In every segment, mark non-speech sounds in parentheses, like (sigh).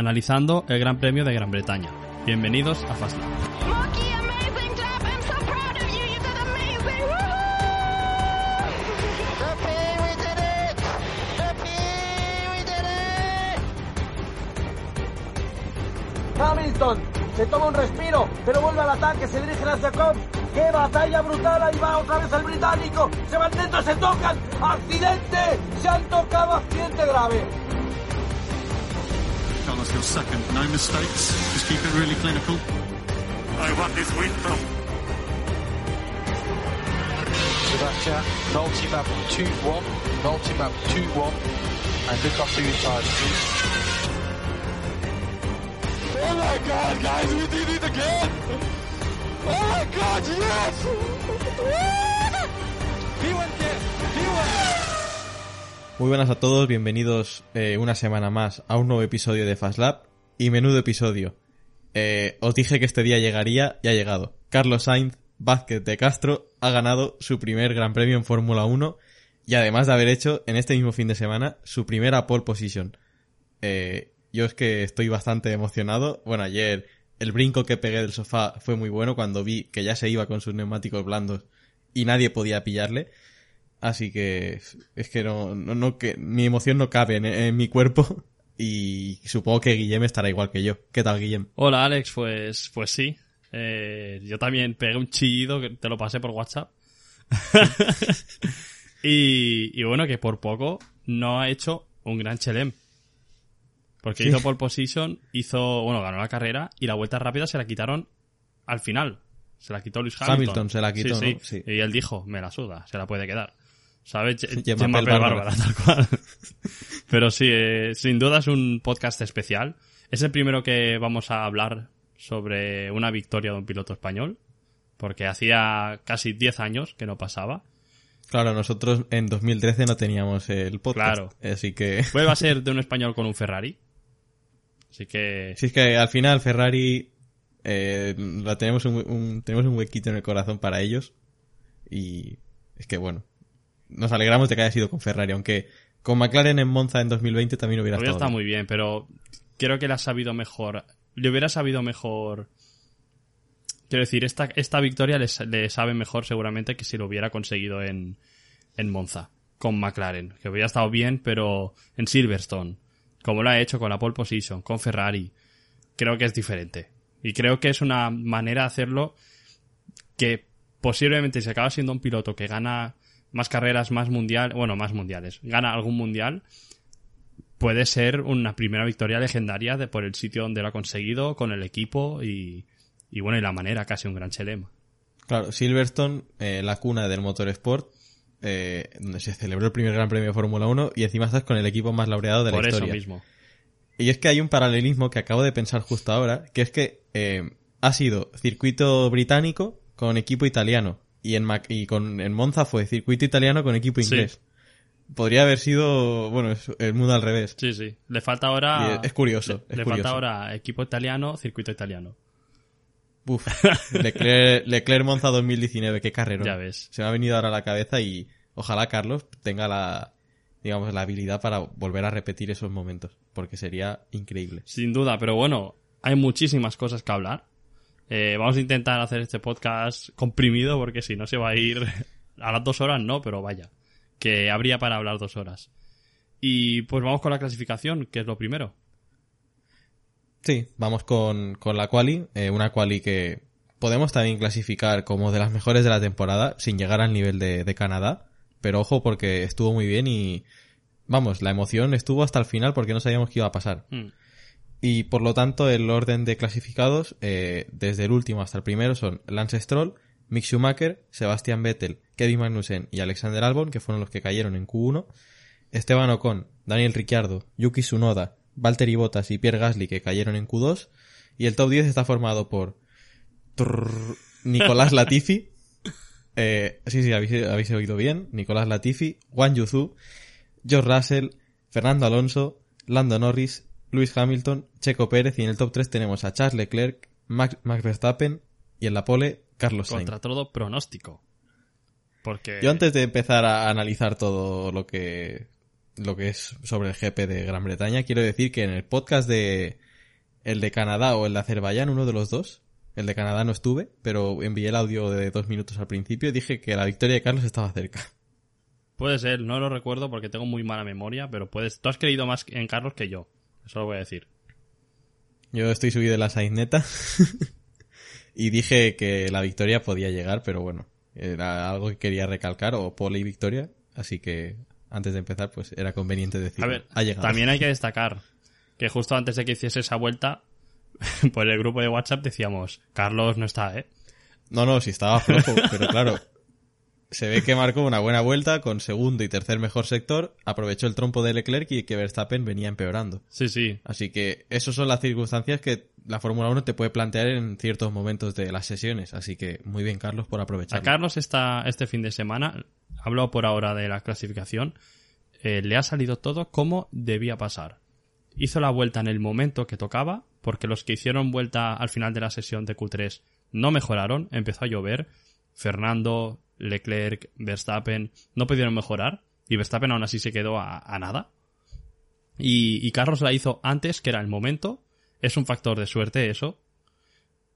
analizando el Gran Premio de Gran Bretaña. Bienvenidos a Fastlane. Hamilton se toma un respiro, pero vuelve al ataque, se dirige hacia Cobb. ¡Qué batalla brutal! Ahí va otra vez el británico. Se van dentro, se tocan. ¡Accidente! Se han tocado, accidente grave. Carlos, your second. No mistakes. Just keep it really clinical. I want this win from Sebastian, multi-map 2-1, multi-map 2-1, and look after your tires, please. Oh my god, guys, we did it again! Oh my god, yes! Muy buenas a todos, bienvenidos eh, una semana más a un nuevo episodio de Fast Lab y menudo episodio. Eh, os dije que este día llegaría y ha llegado. Carlos Sainz Vázquez de Castro ha ganado su primer Gran Premio en Fórmula 1 y además de haber hecho en este mismo fin de semana su primera pole position. Eh, yo es que estoy bastante emocionado. Bueno, ayer el brinco que pegué del sofá fue muy bueno cuando vi que ya se iba con sus neumáticos blandos y nadie podía pillarle. Así que es que no, no, no que mi emoción no cabe en, en mi cuerpo y supongo que Guillem estará igual que yo. ¿Qué tal, Guillem? Hola Alex, pues, pues sí. Eh, yo también pegué un chillido que te lo pasé por WhatsApp. (laughs) y, y bueno, que por poco no ha hecho un gran chelem. Porque Sí. hizo pole position, hizo, bueno, ganó la carrera y la vuelta rápida se la quitaron al final. Se la quitó Luis Hamilton. Hamilton se la quitó, Sí, ¿no? sí. Sí. Y él dijo, me la suda, se la puede quedar. ¿Sabes? Gemma Bárbara. Tal cual. Pero sí, eh, sin duda es un podcast especial. Es el primero que vamos a hablar sobre una victoria de un piloto español. Porque hacía casi 10 años que no pasaba. Claro, nosotros en 2013 no teníamos el podcast. Claro. Así que... (laughs) Vuelve a ser de un (laughs) español con un Ferrari. Así que... Si es que al final Ferrari eh, la tenemos un, un- tenemos un huequito en el corazón para ellos y es que bueno nos alegramos de que haya sido con Ferrari aunque con McLaren en Monza en 2020 también hubiera Hubiera estado estado bien. muy bien, pero creo que le ha sabido mejor. Le hubiera sabido mejor. Quiero decir, esta, esta victoria le sabe mejor seguramente que si lo hubiera conseguido en, en Monza, con McLaren. Que hubiera estado bien, pero en Silverstone, como lo ha hecho con la pole position, con Ferrari, creo que es diferente. Y creo que es una manera de hacerlo que posiblemente si acaba siendo un piloto que gana más carreras, más mundial, bueno, más mundiales, gana algún mundial, puede ser una primera victoria legendaria de por el sitio donde lo ha conseguido, con el equipo y, y bueno, y la manera, casi un gran chelem. claro Silverstone eh, la cuna del motorsport eh, donde se celebró el primer Gran Premio de Fórmula 1 y encima estás con el equipo más laureado de Por la eso historia mismo. Y es que hay un paralelismo que acabo de pensar justo ahora, que es que eh, ha sido circuito británico con equipo italiano y en Mac- y con en Monza fue circuito italiano con equipo Sí. inglés. Podría haber sido, bueno, es el mundo al revés. Sí, sí. Le falta ahora. Es- es curioso, Le, es le curioso. falta ahora equipo italiano, circuito italiano. Uf, (laughs) Leclerc, Leclerc Monza 2019, qué carrero. Ya ves. Se me ha venido ahora a la cabeza y ojalá Carlos tenga la, digamos, la habilidad para volver a repetir esos momentos, porque sería increíble. Sin duda, pero bueno, hay muchísimas cosas que hablar. Eh, vamos a intentar hacer este podcast comprimido porque si no se va a ir (laughs) a las dos horas, no, pero vaya, que habría para hablar dos horas. Y pues vamos con la clasificación, que es lo primero. Sí, vamos con, con la quali, eh, una quali que podemos también clasificar como de las mejores de la temporada, sin llegar al nivel de, de Canadá, pero ojo porque estuvo muy bien y, vamos, la emoción estuvo hasta el final porque no sabíamos qué iba a pasar. Hmm. Y por lo tanto, el orden de clasificados, eh, desde el último hasta el primero, son Lance Stroll, Mick Schumacher, Sebastian Vettel, Kevin Magnussen y Alexander Albon, que fueron los que cayeron en Q1, Esteban Ocon, Daniel Ricciardo, Yuki Tsunoda, Valtteri Bottas y Pierre Gasly, que cayeron en Q2, y el top 10 está formado por Nicolás Latifi, (laughs) eh, sí, sí, habéis, habéis oído bien, Nicolás Latifi, Juan Yuzu, George Russell, Fernando Alonso, Lando Norris, Lewis Hamilton, Checo Pérez y en el top 3 tenemos a Charles Leclerc, Max, Max Verstappen y en la pole Carlos Sainz. Contra todo pronóstico. Porque... Yo antes de empezar a analizar todo lo que lo que es sobre el GP de Gran Bretaña, quiero decir que en el podcast de el de Canadá o el de Azerbaiyán, uno de los dos. El de Canadá no estuve, pero envié el audio de dos minutos al principio y dije que la victoria de Carlos estaba cerca. Puede ser, no lo recuerdo porque tengo muy mala memoria, pero puedes. Tú has creído más en Carlos que yo. Eso lo voy a decir. Yo estoy subido de la saineta (laughs) y dije que la victoria podía llegar, pero bueno, era algo que quería recalcar, o pole y victoria, así que antes de empezar, pues era conveniente decir. A ver, ha llegado. también hay que destacar que justo antes de que hiciese esa vuelta, (laughs) por el grupo de WhatsApp decíamos, Carlos no está, ¿eh? No, no, sí estaba flojo, pero claro, se ve que marcó una buena vuelta con segundo y tercer mejor sector, aprovechó el trompo de Leclerc y que Verstappen venía empeorando. Sí, sí. Así que esas son las circunstancias que la Fórmula 1 te puede plantear en ciertos momentos de las sesiones. Así que muy bien, Carlos, por A aprovechar. Carlos está este fin de semana, hablo por ahora de la clasificación, eh, le ha salido todo como debía pasar. Hizo la vuelta en el momento que tocaba, porque los que hicieron vuelta al final de la sesión de Q3 no mejoraron, empezó a llover. Fernando, Leclerc, Verstappen no pudieron mejorar y Verstappen aún así se quedó a, nada. Y, Carlos la hizo antes, que era el momento. Es un factor de suerte eso,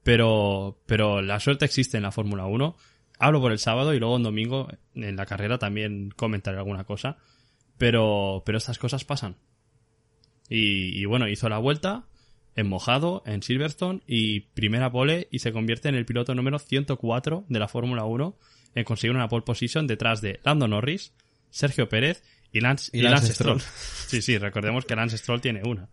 pero, pero la suerte existe en la Fórmula 1. Hablo por el sábado y luego en domingo en la carrera también comentaré alguna cosa. Pero, pero estas cosas pasan. Y, y bueno, hizo la vuelta en mojado, en Silverstone y primera pole y se convierte en el piloto número 104 de la Fórmula 1 en conseguir una pole position detrás de Lando Norris, Sergio Pérez y Lance, Y y Lance Lance Stroll. Stroll. Sí, sí, recordemos que Lance Stroll tiene una.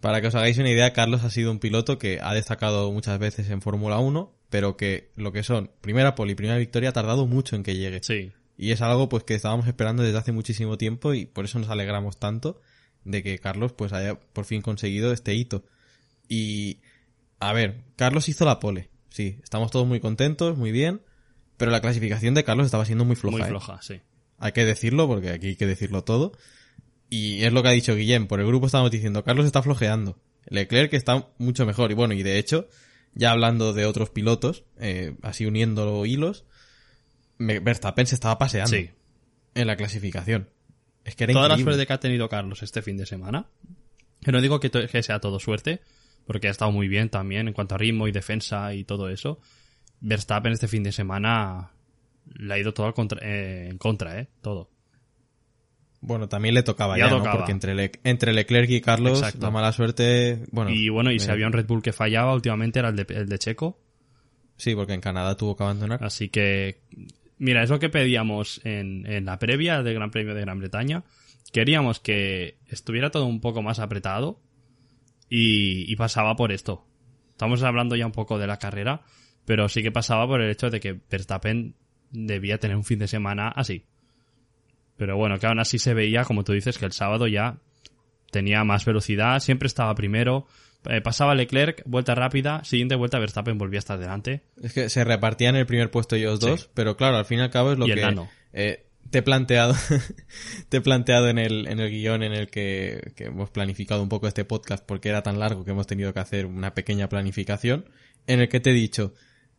Para que os hagáis una idea, Carlos ha sido un piloto que ha destacado muchas veces en Fórmula 1, pero que lo que son primera pole y primera victoria ha tardado mucho en que llegue. Sí. Y es algo pues que estábamos esperando desde hace muchísimo tiempo y por eso nos alegramos tanto de que Carlos pues haya por fin conseguido este hito. Y a ver, Carlos hizo la pole. Sí, estamos todos muy contentos, muy bien, pero la clasificación de Carlos estaba siendo muy floja. muy ¿eh? floja, sí. Hay que decirlo porque aquí hay que decirlo todo. Y es lo que ha dicho Guillem, por el grupo estamos diciendo, Carlos está flojeando. Leclerc está mucho mejor. Y bueno, y de hecho, ya hablando de otros pilotos, eh, así uniendo hilos, Verstappen se estaba paseando Sí. en la clasificación. Es que era Toda la suerte que ha tenido Carlos este fin de semana. Que no digo que, que sea todo suerte, porque ha estado muy bien también en cuanto a ritmo y defensa y todo eso. Verstappen este fin de semana le ha ido todo al contra- eh, en contra, ¿eh? Todo. Bueno, también le tocaba Ya ya, ¿no? Porque entre, Le- entre Leclerc y Carlos, Exacto. la mala suerte, bueno. y bueno, y si eh, había un Red Bull que fallaba, últimamente era el de, el de Checo. Sí, porque en Canadá tuvo que abandonar. Así que, mira, es lo que pedíamos en, en la previa del Gran Premio de Gran Bretaña. Queríamos que estuviera todo un poco más apretado y, y pasaba por esto. Estamos hablando ya un poco de la carrera, pero sí que pasaba por el hecho de que Verstappen debía tener un fin de semana así. Pero bueno, que aún así se veía, como tú dices, que el sábado ya tenía más velocidad, siempre estaba primero, eh, pasaba Leclerc, vuelta rápida, siguiente vuelta Verstappen volvía a estar delante. Es que se repartían el primer puesto ellos dos, Sí. pero claro, al fin y al cabo es lo Y que eh, te he planteado, (laughs) te he planteado en el, en el guion en el que, que hemos planificado un poco este podcast porque era tan largo que hemos tenido que hacer una pequeña planificación, en el que te he dicho,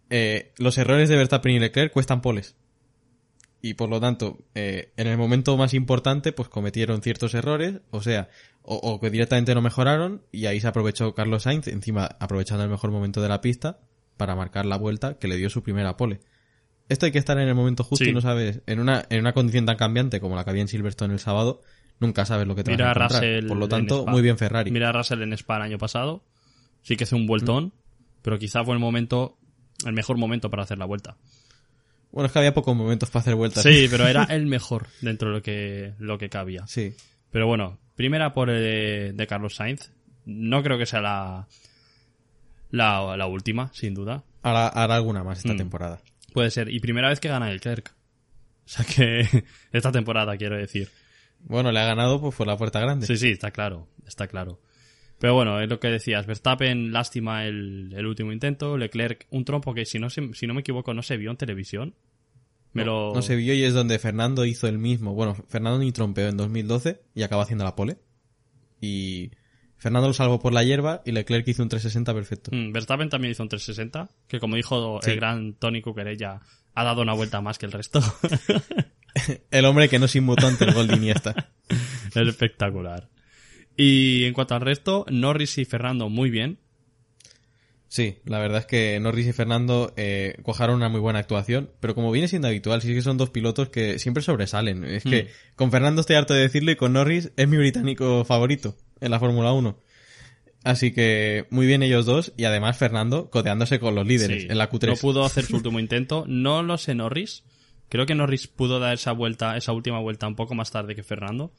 eh, los errores de Verstappen y Leclerc cuestan poles. Y por lo tanto, eh, en el momento más importante, pues cometieron ciertos errores, o sea, o, o que directamente no mejoraron, y ahí se aprovechó Carlos Sainz, encima aprovechando el mejor momento de la pista, para marcar la vuelta que le dio su primera pole. Esto hay que estar en el momento justo Sí. y no sabes, en una, en una condición tan cambiante como la que había en Silverstone el sábado, nunca sabes lo que te Mira vas a a encontrar. Russell por lo tanto, muy bien Ferrari. Mira a Russell en Spa el año pasado. Sí que hace un vueltón, pero quizá fue el momento, el mejor momento para hacer la vuelta. Bueno, es que había pocos momentos para hacer vueltas. Sí, (laughs) pero era el mejor dentro de lo que, lo que cabía. Sí. Pero bueno, primera por de, de Carlos Sainz. No creo que sea la, la, la última, sin duda. Hará, hará alguna más esta Mm. temporada. Puede ser. Y primera vez que gana el Clerc. O sea que (laughs) esta temporada, quiero decir. Bueno, le ha ganado pues por la puerta grande. Sí, sí, está claro, está claro. Pero bueno, es lo que decías, Verstappen lástima el, el último intento, Leclerc un trompo que si no, se- si no me equivoco no se vio en televisión. Me lo... No se vio y es donde Fernando hizo el mismo. Bueno, Fernando ni trompeó en 2012 y acaba haciendo la pole. Y Fernando lo salvó por la hierba y Leclerc hizo un 360 perfecto. Mm, Verstappen también hizo un 360, que como dijo Sí. el gran Tony Cuquerella, ha dado una vuelta más que el resto. (laughs) El hombre que no se inmutó ante el gol de Iniesta. (laughs) es espectacular. Y en cuanto al resto, Norris y Fernando muy bien. Sí, la verdad es que Norris y Fernando eh, cojaron una muy buena actuación, pero como viene siendo habitual, sí que son dos pilotos que siempre sobresalen. Es que Mm. con Fernando estoy harto de decirlo y con Norris es mi británico favorito en la Fórmula 1. Así que muy bien ellos dos y además Fernando codeándose con los líderes Sí, en la Q3. No pudo hacer su (laughs) último intento. No lo sé Norris. Creo que Norris pudo dar esa vuelta, esa última vuelta un poco más tarde que Fernando.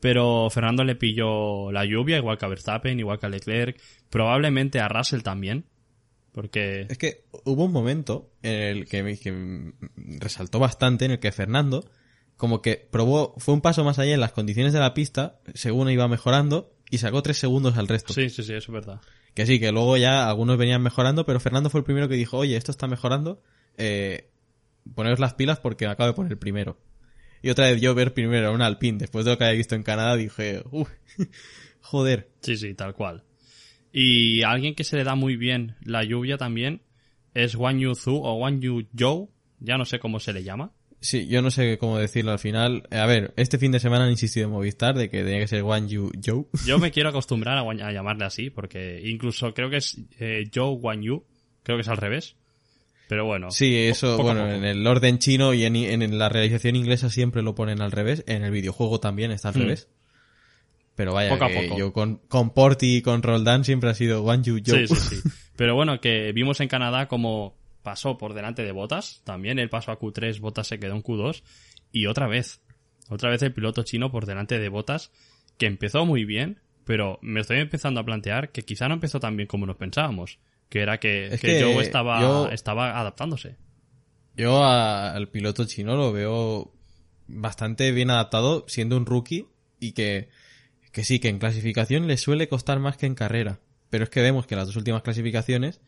Pero Fernando le pilló la lluvia, igual que a Verstappen, igual que a Leclerc. Probablemente a Russell también. Porque... Es que hubo un momento en el que, me- que resaltó bastante en el que Fernando como que probó, fue un paso más allá en las condiciones de la pista, según iba mejorando, y sacó tres segundos al resto. Sí, sí, sí, eso es verdad. Que sí, que luego ya algunos venían mejorando, pero Fernando fue el primero que dijo, oye, esto está mejorando, eh, poneros las pilas porque me acabo de poner el primero. Y otra vez yo ver primero a un Alpine, después de lo que había visto en Canadá, dije, uff, (laughs) joder. Sí, sí, tal cual. Y a alguien que se le da muy bien la lluvia también es Wang Yu Zhu o Wang Yu Zhou. Ya no sé cómo se le llama. Sí, yo no sé cómo decirlo al final. A ver, este fin de semana han insistido en Movistar de que tenía que ser One Yu Joe. Yo me (laughs) quiero acostumbrar a, Wang- a llamarle así, porque incluso creo que es eh, Zhou Wang Yu. Creo que es al revés. Pero bueno. Sí, eso, poco bueno, poco. en el orden chino y en, en la realización inglesa siempre lo ponen al revés. En el videojuego también está al Hmm. revés. Pero vaya, Poco a que poco. yo con, con Porty y con Roldán siempre ha sido One Yu Joe. Sí, sí, sí. (laughs) Pero bueno, que vimos en Canadá como pasó por delante de Botas. También él pasó a Q3, Botas se quedó en Q2. Y otra vez, otra vez el piloto chino por delante de Botas, que empezó muy bien, pero me estoy empezando a plantear que quizá no empezó tan bien como nos pensábamos. Que era que, Es que que Joe estaba, yo- estaba adaptándose. Yo a- al piloto chino lo veo bastante bien adaptado siendo un rookie y que, que sí, que en clasificación le suele costar más que en carrera. Pero es que vemos que las dos últimas clasificaciones,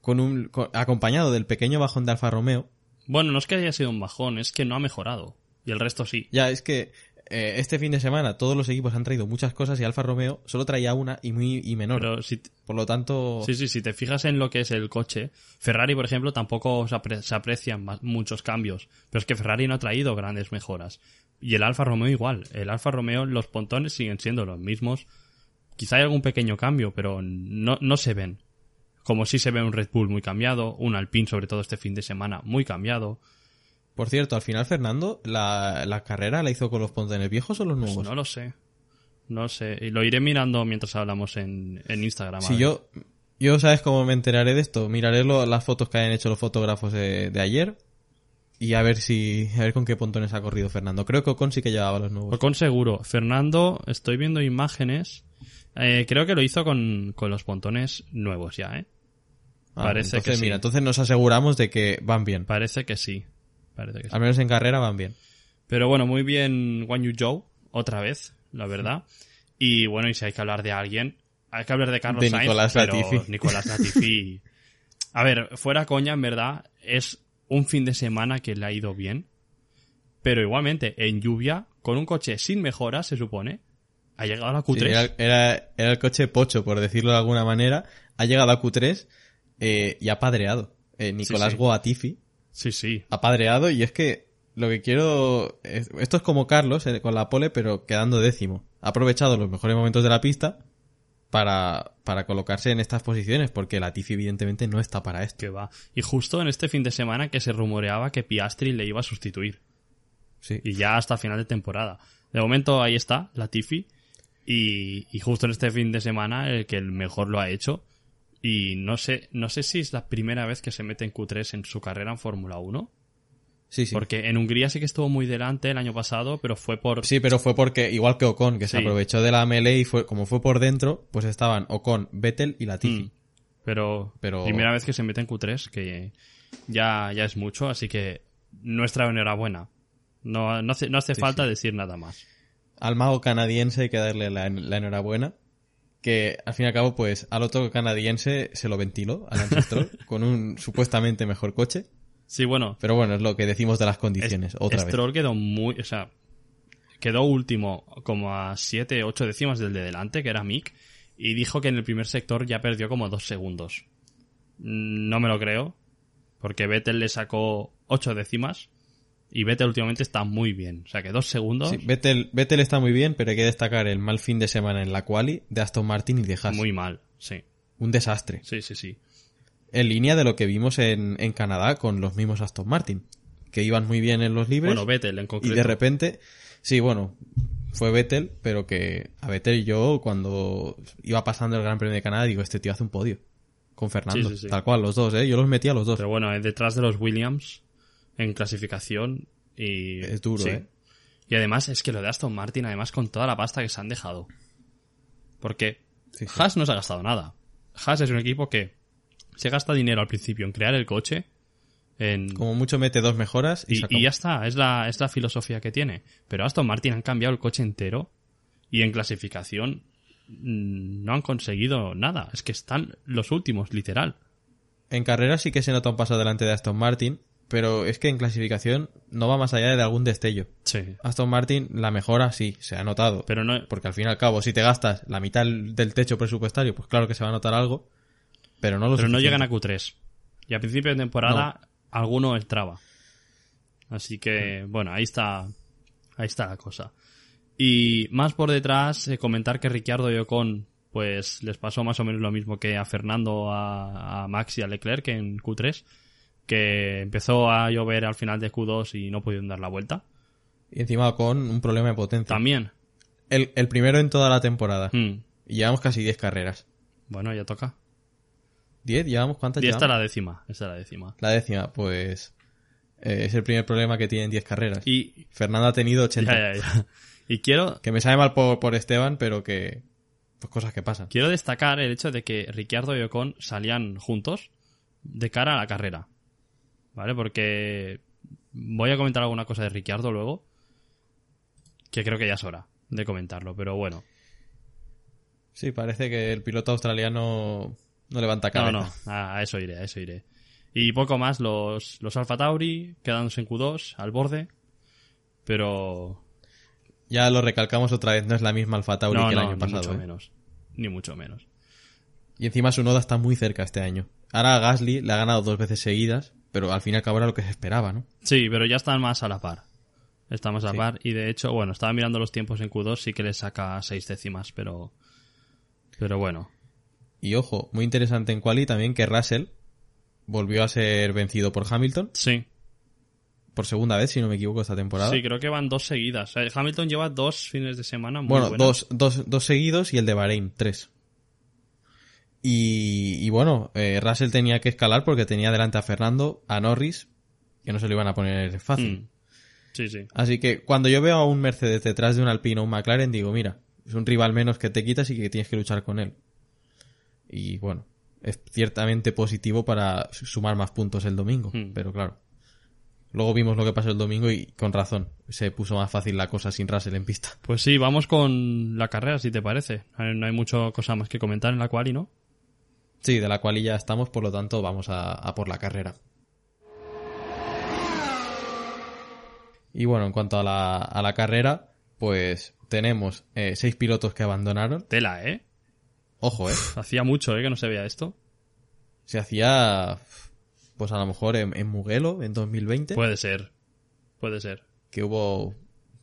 con un, con- acompañado del pequeño bajón de Alfa Romeo, Bueno, no es que haya sido un bajón, es que no ha mejorado. Y el resto sí. ya es que eh, este fin de semana todos los equipos han traído muchas cosas y Alfa Romeo solo traía una y muy y menor. Pero si, Por lo tanto, Sí, sí, si te fijas en lo que es el coche, Ferrari, por ejemplo, tampoco se, apre- se aprecian muchos cambios, pero es que Ferrari no ha traído grandes mejoras. Y el Alfa Romeo igual, el Alfa Romeo, los pontones siguen siendo los mismos. Quizá hay algún pequeño cambio, pero no, no se ven. Como si se ve un Red Bull muy cambiado, un Alpine, sobre todo este fin de semana, muy cambiado. Por cierto, al final Fernando, la, la carrera la hizo con los pontones viejos o los nuevos. Pues no lo sé. No sé. Y lo iré mirando mientras hablamos en, en Instagram. Si yo, yo sabes cómo me enteraré de esto, miraré lo- las fotos que hayan hecho los fotógrafos de, de ayer y a ver si, a ver con qué pontones ha corrido Fernando. Creo que Ocon sí que llevaba los nuevos. Ocon seguro. Fernando, estoy viendo imágenes. Eh, creo que lo hizo con, con los pontones nuevos ya, ¿eh? Ah, parece entonces, que sí. mira, entonces nos aseguramos de que van bien. Parece que sí. Parece que sí. Al menos en carrera van bien. Pero bueno, muy bien Wang Yu Zhou, otra vez, la verdad. Y bueno, y si hay que hablar de alguien, hay que hablar de Carlos De Sainz, Nicolás pero Latifi. (laughs) Nicolás Latifi. A ver, fuera coña, en verdad, es un fin de semana que le ha ido bien. Pero igualmente, en lluvia, con un coche sin mejoras, se supone, ha llegado a la Sí, Q3. era, era, era el coche pocho, por decirlo de alguna manera. Ha llegado a Q3 eh, y ha padreado. Eh, Nicolás sí. Goatifi Sí, sí. ha padreado y es que lo que quiero... es- esto es como Carlos eh, con la pole, pero quedando décimo. Ha aprovechado los mejores momentos de la pista para, para colocarse en estas posiciones, porque la Tifi evidentemente no está para esto. Que va. Y justo en este fin de semana que se rumoreaba que Piastri le iba a sustituir. Sí. y ya hasta final de temporada. De momento ahí está, la Tifi. Y, y justo en este fin de semana el que el mejor lo ha hecho. Y no sé, no sé si es la primera vez que se mete en Q3 en su carrera en Fórmula 1. Sí, sí. Porque en Hungría sí que estuvo muy delante el año pasado, pero fue por... Sí, pero fue porque, igual que Ocon, que se aprovechó de la melee y fue, como fue por dentro, pues estaban Ocon, Vettel y Latifi. Mm. Pero, Pero- primera vez que se mete en Q3, que ya, ya es mucho, así que nuestra enhorabuena. No, no hace, no hace Sí, falta decir nada más. Al mago canadiense hay que darle la, la enhorabuena. Que al fin y al cabo, pues al otro canadiense se lo ventiló, al (laughs) con un supuestamente mejor coche. Sí, bueno, Pero bueno, es lo que decimos de las condiciones, Est- otra vez. Stroll quedó muy, o sea, quedó último como a 7, 8 décimas del de delante, que era Mick, y dijo que en el primer sector ya perdió como 2 segundos. No me lo creo, porque Vettel le sacó 8 décimas Y Vettel últimamente está muy bien. O sea que dos segundos, Sí, Vettel, Vettel está muy bien, pero hay que destacar el mal fin de semana en la quali de Aston Martin y de Haas. muy mal. Sí, Un desastre. sí, sí, sí. En línea de lo que vimos en, en Canadá con los mismos Aston Martin, que iban muy bien en los libres. Bueno, Vettel en y concreto. de repente, sí, bueno, fue Vettel, pero que a Vettel yo cuando iba pasando el Gran Premio de Canadá digo, este tío hace un podio con Fernando, Sí, sí, sí. tal cual, los dos, ¿eh? Yo los metí a los dos. Pero bueno, eh, detrás de los Williams en clasificación y... Es duro, sí. ¿eh? Y además es que lo de Aston Martin, además con toda la pasta que se han dejado. Porque Sí, sí. Haas no se ha gastado nada. Haas es un equipo que se gasta dinero al principio en crear el coche, en... Como mucho mete dos mejoras y, y ya está, es la, es la filosofía que tiene. Pero Aston Martin han cambiado el coche entero y en clasificación mm, no han conseguido nada. Es que están los últimos, literal. En carrera sí que se nota un paso adelante de Aston Martin, pero es que en clasificación no va más allá de algún destello. Sí. Aston Martin, la mejora sí, se ha notado. Pero no, Porque al fin y al cabo, si te gastas la mitad del techo presupuestario, pues claro que se va a notar algo, pero no lo pero no llegan a Q3. Y a principio de temporada alguno entraba. Así que, bueno, ahí está, ahí está la cosa. Y más por detrás, eh, comentar que Ricciardo y Ocon, pues les pasó más o menos lo mismo que a Fernando, a, a Max y a Leclerc en Q3, que empezó a llover al final de Q2 y no pudieron dar la vuelta. Y encima con un problema de potencia. También. El, el primero en toda la temporada. Hmm. Y llevamos casi 10 carreras. Bueno, ya toca. ¿10? ¿Llevamos cuántas Y esta la décima. Esta es la décima. La décima, pues... eh, es el primer problema que tienen 10 carreras. Y. Fernando ha tenido 80. Ya, ya, ya. (laughs) Y quiero, Que me sabe mal por, por Esteban, pero que... Pues cosas que pasan. Quiero destacar el hecho de que Ricciardo y Ocon salían juntos de cara a la carrera. ¿Vale? Porque voy a comentar alguna cosa de Ricciardo luego. Que creo que ya es hora de comentarlo, pero bueno. Sí, parece que el piloto australiano no levanta cabeza. No, no, a, eso iré, a eso iré. Y poco más, los, los Alfa Tauri quedándose en Q2 al borde. Pero. Ya lo recalcamos otra vez, no es la misma Alfa Tauri no, que el no, año ni pasado. mucho ¿eh? menos. Ni mucho menos. Y encima su noda está muy cerca este año. Ahora Gasly le ha ganado dos veces seguidas, pero al fin y al cabo era lo que se esperaba, ¿no? Sí, pero ya están más a la par. Está más a la Sí. par. Y de hecho, bueno, estaba mirando los tiempos en Q2, sí que le saca seis décimas, pero. Pero bueno. Y ojo, muy interesante en quali también que Russell volvió a ser vencido por Hamilton Sí, por segunda vez, si no me equivoco, esta temporada. sí, creo que van dos seguidas. Sea, Hamilton lleva dos fines de semana muy bueno, dos, dos, dos seguidos y el de Bahrein, tres. Y, y bueno, eh, Russell tenía que escalar porque tenía delante a Fernando, a Norris, que no se lo iban a poner fácil. Mm. Sí, sí. Así que cuando yo veo a un Mercedes detrás de un Alpine o un McLaren, digo, mira, es un rival menos que te quitas y que tienes que luchar con él. Y bueno, es ciertamente positivo para sumar más puntos el domingo, Hmm. pero claro. Luego vimos lo que pasó el domingo y con razón, se puso más fácil la cosa sin Russell en pista. Pues sí, vamos con la carrera, si te parece. No hay mucha cosa más que comentar en la quali, ¿no? Sí, de la cual ya estamos, por lo tanto vamos a, a por la carrera. Y bueno, en cuanto a la, a la carrera, pues tenemos eh, seis pilotos que abandonaron. Tela, ¿eh? Ojo, eh. Hacía mucho, ¿eh? Que no se veía esto. se hacía pues a lo mejor en, en Mugello en 2020 Puede ser. Puede ser. que hubo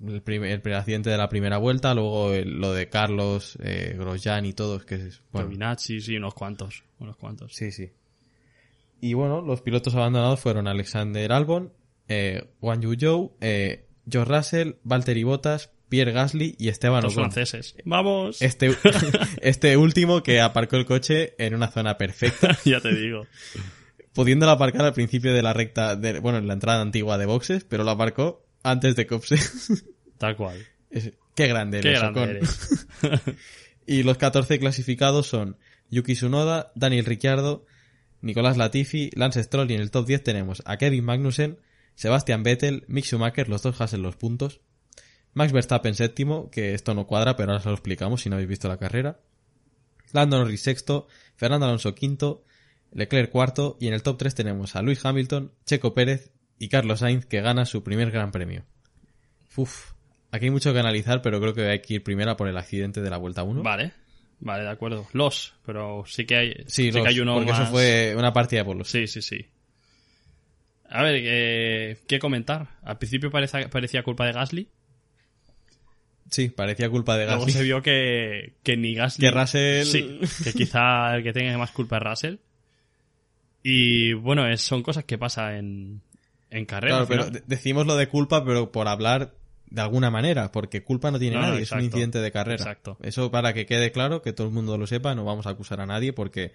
el primer, el primer accidente de la primera vuelta luego el- lo de Carlos eh, Grosjean y todos que es bueno, Giovinazzi, sí, unos cuantos. Unos cuantos. sí sí y bueno los pilotos abandonados fueron Alexander Albon eh, Wang Yu Zhou eh, George Russell Valtteri Bottas Pierre Gasly y Esteban Los Ocon franceses. ¡Vamos! este (laughs) este último que aparcó el coche en una zona perfecta (laughs) ya te digo. pudiéndolo aparcar al principio de la recta, de, bueno, en la entrada antigua de boxes, pero lo aparcó antes de Copse. (laughs) Tal cual. Es- Qué grande Qué eres, grande Ocon. eres. (laughs) Y los 14 clasificados son Yuki Tsunoda, Daniel Ricciardo, Nicolás Latifi, Lance Stroll y en el top 10 tenemos a Kevin Magnussen, Sebastian Vettel, Mick Schumacher, los dos en los puntos, Max Verstappen séptimo, que esto no cuadra, pero ahora se lo explicamos si no habéis visto la carrera, Lando Norris sexto, Fernando Alonso quinto, Leclerc cuarto y en el top 3 tenemos a Luis Hamilton, Checo Pérez y Carlos Sainz que gana su primer gran premio. Uf, aquí hay mucho que analizar, pero creo que hay que ir primero a por el accidente de la vuelta 1. Vale. Vale, de acuerdo. Los, pero sí que hay, Sí, sí los, que hay uno porque más... eso fue una partida de polos. Sí, sí, sí. A ver, eh, ¿qué comentar? Al principio parecía, parecía culpa de Gasly. Sí, parecía culpa de Luego Gasly. se vio que, que ni Gasly. Que Russell- Sí, que quizá el que tenga más culpa es Russell. Y bueno, es- son cosas que pasan en, en carrera. Claro, pero decimos lo de culpa, pero por hablar de alguna manera, porque culpa no tiene No, nadie, es un incidente de carrera. Exacto. Eso para que quede claro, que todo el mundo lo sepa, no vamos a acusar a nadie, porque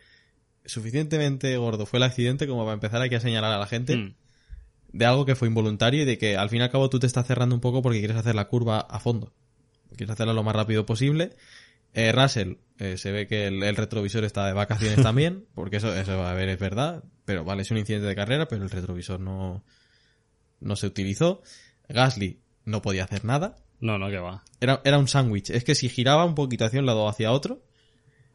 suficientemente gordo fue el accidente como para empezar aquí a señalar a la gente Mm. de algo que fue involuntario y de que al fin y al cabo tú te estás cerrando un poco porque quieres hacer la curva a fondo. Quieres hacerla lo más rápido posible. Eh, Russell, eh, se ve que el, el retrovisor está de vacaciones también, (laughs) porque eso, eso a ver es verdad, pero vale, es un incidente de carrera, pero el retrovisor no, no se utilizó. Gasly no podía hacer nada. No, no, que va. Era, era un sándwich. Es que si giraba un poquito hacia un lado o hacia otro,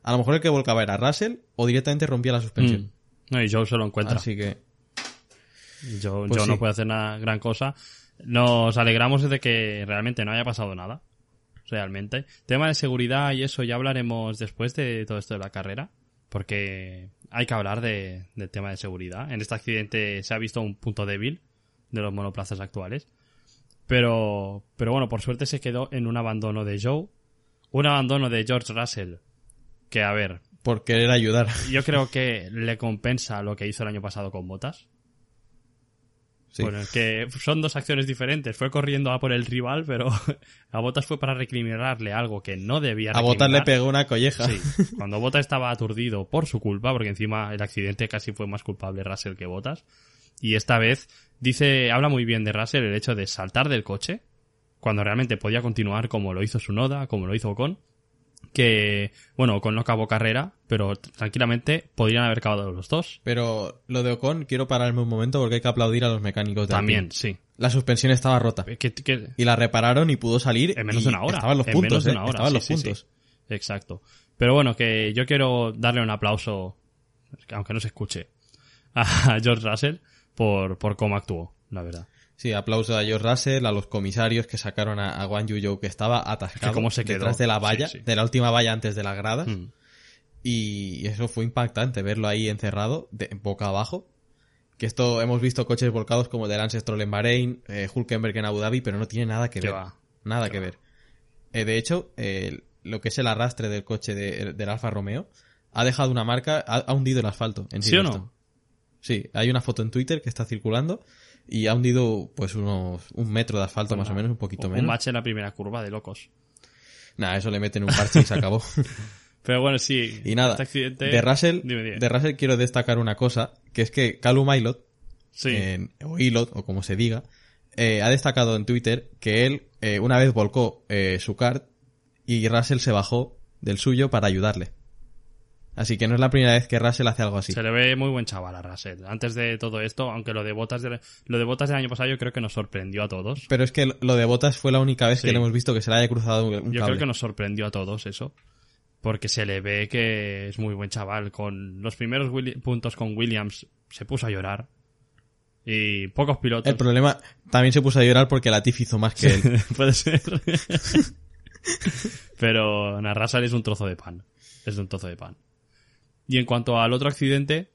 a lo mejor el que volcaba era Russell o directamente rompía la suspensión. Mm. No, y Joe se lo encuentra. Así que, Joe, Pues Joe sí. no puede hacer una gran cosa. Nos alegramos de que realmente no haya pasado nada. Realmente. Tema de seguridad y eso ya hablaremos después de todo esto de la carrera. Porque hay que hablar de, del tema de seguridad. En este accidente se ha visto un punto débil de los monoplazas actuales. Pero, pero bueno, por suerte se quedó en un abandono de Joe. Un abandono de George Russell. Que a ver, por querer ayudar. yo creo que le compensa lo que hizo el año pasado con Botas. Sí. Bueno, que son dos acciones diferentes. Fue corriendo a por el rival, pero (laughs) a Botas fue para recriminarle algo que no debía a Botas le pegó una colleja. Sí, (laughs) cuando Botas estaba aturdido por su culpa, porque encima el accidente casi fue más culpable Russell que Botas. Y esta vez dice, habla muy bien de Russell el hecho de saltar del coche, cuando realmente podía continuar como lo hizo Sunoda, como lo hizo Ocon, que, bueno, Ocon no acabó carrera, pero tranquilamente podrían haber acabado los dos. Pero lo de Ocon, quiero pararme un momento porque hay que aplaudir a los mecánicos de También, Alpine. sí. La suspensión estaba rota. Y la repararon y pudo salir. En menos de una hora. Estaban los En puntos, menos de eh, una hora, Estaban sí, los sí, sí. puntos. Exacto. Pero bueno, que yo quiero darle un aplauso, aunque no se escuche, (laughs) a George Russell por, por cómo actuó, la verdad. Sí, aplauso a George Russell, a los comisarios que sacaron a, a Guan Yu Zhou, que estaba atascado cómo se quedó. detrás de la valla, Sí, sí. de la última valla antes de las gradas. Mm. Y eso fue impactante, verlo ahí encerrado, de, boca abajo. Que esto, hemos visto coches volcados como el de Lance Stroll en Bahrein, eh, Hulkenberg en Abu Dhabi, pero no tiene nada que ver. va. Nada que ver. Eh, de hecho, eh, lo que es el arrastre del coche de- del Alfa Romeo ha dejado una marca, ha, ha hundido el asfalto. En ¿Sí o no? Sí, hay una foto en Twitter que está circulando y ha hundido pues unos un metro de asfalto más o menos, un poquito Un menos. bache en la primera curva de locos. Nada, eso le meten un parche y se acabó. (laughs) Pero bueno, sí. y nada, Este accidente... de Russell, Dime, dime. de Russell quiero destacar una cosa, que es que Calum Aylot, Sí. en- o Ilot, o como se diga, eh, ha destacado en Twitter que él eh, una vez volcó eh, su kart y Russell se bajó del suyo para ayudarle. Así que no es la primera vez que Russell hace algo así. Se le ve muy buen chaval a Russell. Antes de todo esto, aunque lo de botas de, lo de botas del año pasado yo creo que nos sorprendió a todos. Pero es que lo de Botas fue la única vez Sí. que le hemos visto que se le haya cruzado un Yo cable. creo que nos sorprendió a todos eso. Porque se le ve que es muy buen chaval. Con los primeros Willi- puntos con Williams se puso a llorar. Y pocos pilotos. El problema también se puso a llorar porque Latifi hizo más que él. (laughs) Puede ser. (laughs) Pero Narrasal es un trozo de pan. Es un trozo de pan. Y en cuanto al otro accidente,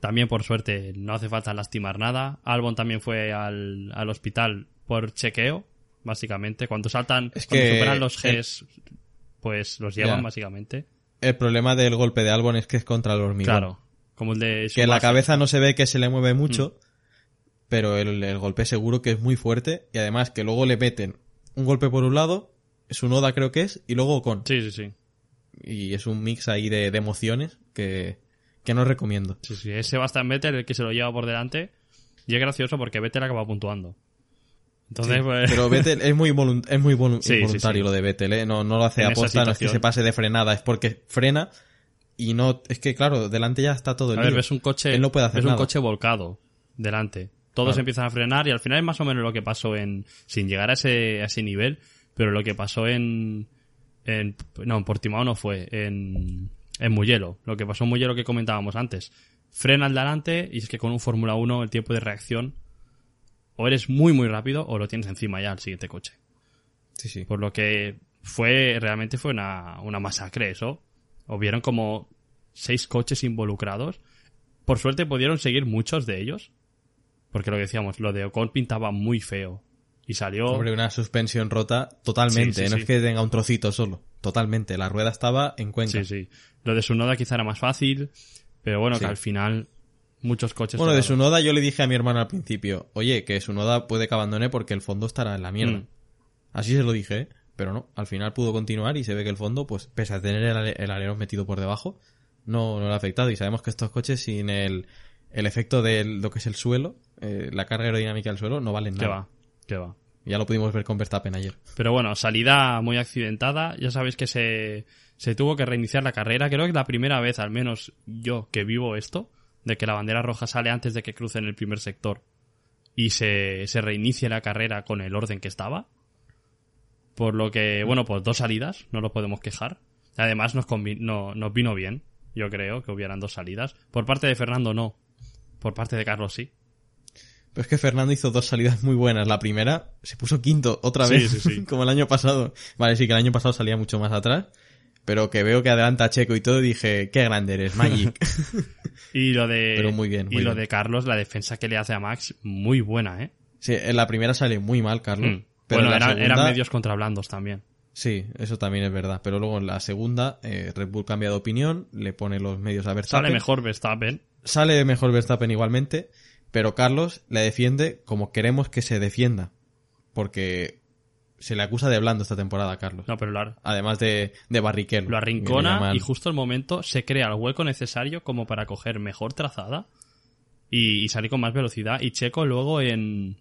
también por suerte no hace falta lastimar nada. Albon también fue al, al hospital por chequeo, básicamente. Cuando saltan, Es cuando superan los el- Gs, pues los llevan, básicamente. El problema del golpe de Albon es que es contra el hormigón. Claro. Como el de Que la cabeza no se ve que se le mueve mucho, Mm. pero el, el golpe seguro que es muy fuerte y además que luego le meten un golpe por un lado, es un Oda creo que es, y luego con. Sí, sí, sí. Y es un mix ahí de, de emociones que, que no recomiendo. Sí, sí. Es Sebastian Vettel el que se lo lleva por delante. Y es gracioso porque Vettel acaba puntuando. Entonces, Sí, pues... Pero Vettel es muy, es muy (laughs) Sí, sí, voluntario sí. lo de Vettel, ¿eh? no, no lo hace En aposta, no es que se pase de frenada, es porque frena y no, es que claro, delante ya está todo el A ver, lío. ves un coche, Él no puede hacer ves un coche volcado delante. Todos Claro. empiezan a frenar y al final es más o menos lo que pasó en, sin llegar a ese, a ese nivel, pero lo que pasó en, en no, en Portimao no fue, en, en Mugello. Lo que pasó en Mugello que comentábamos antes. Frena al delante y es que con un Fórmula 1 el tiempo de reacción o eres muy muy rápido o lo tienes encima ya al siguiente coche. Sí, sí. Por lo que fue, realmente fue una, una masacre eso. Hubieron como seis coches involucrados. Por suerte pudieron seguir muchos de ellos. Porque lo que decíamos, lo de Ocon pintaba muy feo. Y salió... Sobre una suspensión rota totalmente, Sí, sí, no sí. es que tenga un trocito solo, totalmente. La rueda estaba en cuenca. Sí, sí. Lo de Sunoda quizá era más fácil, pero bueno, que al final muchos coches... Bueno, de tocaron. Sunoda yo le dije a mi hermano al principio, oye, que Sunoda puede que abandone porque el fondo estará en la mierda. Mm. Así se lo dije, ¿eh? pero no, al final pudo continuar y se ve que el fondo, pues pese a tener el, ale- el alerón metido por debajo, no, no le ha afectado. Y sabemos que estos coches sin el, el efecto de lo que es el suelo, eh, la carga aerodinámica del suelo, no valen nada. va, que va. Ya lo pudimos ver con Verstappen ayer. Pero bueno, salida muy accidentada. Ya sabéis que se, se tuvo que reiniciar la carrera. Creo que es la primera vez, al menos yo, que vivo esto, de que la bandera roja sale antes de que crucen el primer sector y se, se reinicie la carrera con el orden que estaba. Por lo que, bueno, pues dos salidas, no lo podemos quejar. Además, nos, no, nos vino bien, yo creo, que hubieran dos salidas. Por parte de Fernando, no. Por parte de Carlos, sí. Pero es que Fernando hizo dos salidas muy buenas. La primera se puso quinto otra vez, sí, sí. (laughs) como el año pasado. Vale, sí que el año pasado salía mucho más atrás, pero que veo que adelanta a Checo y todo dije, qué grande eres, Magic. (laughs) Y lo de, (laughs) Pero muy bien, y lo de Carlos, la defensa que le hace a Max, muy buena, ¿eh? sí, en la primera sale muy mal, Carlos. Mm. Pero bueno, eran, segunda- eran medios contra blandos también. Sí, eso también es verdad. Pero luego en la segunda, eh, Red Bull cambia de opinión, le pone los medios a Verstappen. Sale mejor Verstappen. Sale mejor Verstappen igualmente, pero Carlos le defiende como queremos que se defienda. Porque se le acusa de blando esta temporada a Carlos. No, pero lo, Además de, de lo arrincona y justo el momento se crea el hueco necesario como para coger mejor trazada y, y salir con más velocidad. Y Checo luego en...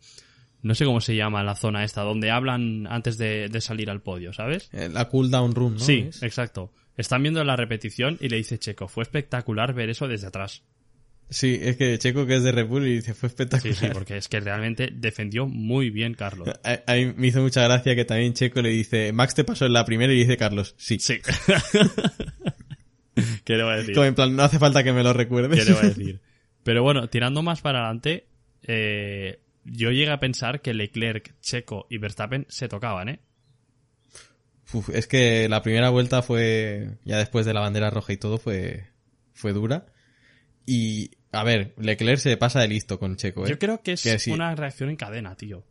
No sé cómo se llama la zona esta, donde hablan antes de, de salir al podio, ¿sabes? Eh, La cooldown room, ¿no? sí, exacto. Están viendo la repetición y le dice Checo, fue espectacular ver eso desde atrás. Sí, es que Checo que es de Red Bull y dice, fue Sí, espectacular. sí, porque es que realmente defendió muy bien Carlos. (laughs) A, a mí me hizo mucha gracia que también Checo le dice, Max te pasó en la primera y dice Carlos, sí. Sí. (laughs) ¿Qué le voy a decir? Como en plan, no hace falta que me lo recuerdes. ¿Qué le voy a (laughs) decir? Pero bueno, tirando más para adelante, eh, yo llegué a pensar que Leclerc, Checo y Verstappen se tocaban, ¿eh? Uf, es que la primera vuelta fue, ya después de la bandera roja y todo, fue, fue dura. Y, a ver, Leclerc se pasa de listo con Checo, ¿eh? Yo creo que es Que sí. una reacción en cadena, tío.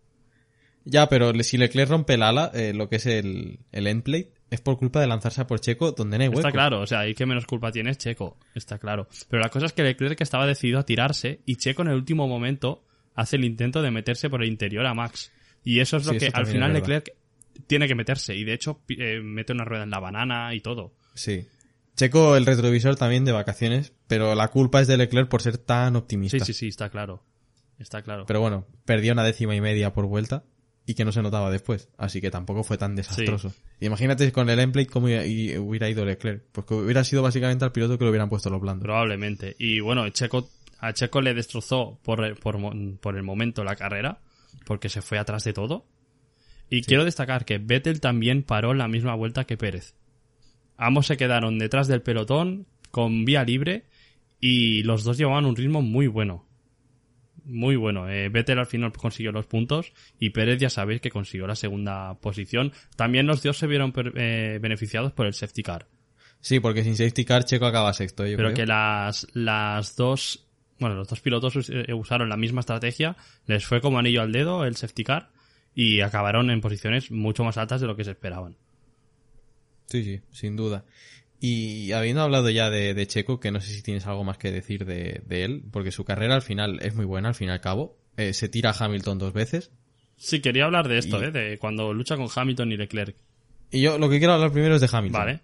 Ya, pero si Leclerc rompe el ala, eh, lo que es el, el endplate, es por culpa de lanzarse a por Checo donde no hay hueco. Está claro, o sea, ahí que menos culpa tiene Checo, está claro. Pero la cosa es que Leclerc estaba decidido a tirarse y Checo en el último momento hace el intento de meterse por el interior a Max. Y eso es lo Sí, que al final. Leclerc tiene que meterse. Y de hecho eh, mete una rueda en la banana y todo. Sí. Checo el retrovisor también de vacaciones, pero la culpa es de Leclerc por ser tan optimista. Sí, sí, sí, está claro. Está claro. Pero bueno, perdió una décima y media por vuelta y que no se notaba después. Así que tampoco fue tan desastroso. Imagínate con el endplate cómo hubiera- ido Leclerc. Pues que hubiera sido básicamente al piloto que lo hubieran puesto los blandos. Probablemente. Y bueno, Checo, a Checo le destrozó por, por, mo- por el momento la carrera, porque se fue atrás de todo. Y quiero destacar que Vettel también paró la misma vuelta que Pérez. Ambos se quedaron detrás del pelotón, con vía libre, y los dos llevaban un ritmo muy bueno. Muy bueno. Eh, Vettel al final consiguió los puntos y Pérez ya sabéis que consiguió la segunda posición. También los dos se vieron eh, beneficiados por el safety car. Sí, porque sin safety car Checo acaba sexto, yo Pero creo. que las, las dos, bueno, los dos pilotos eh, usaron la misma estrategia, les fue como anillo al dedo el safety car y acabaron en posiciones mucho más altas de lo que se esperaban. Sí, sí, sin duda. Y habiendo hablado ya de, de Checo, que no sé si tienes algo más que decir de, de él, porque su carrera al final es muy buena, al fin y al cabo. Eh, se tira a Hamilton dos veces. Sí, quería hablar de esto, Y- ¿eh? De cuando lucha con Hamilton y Leclerc. Y yo lo que quiero hablar primero es de Hamilton. Vale.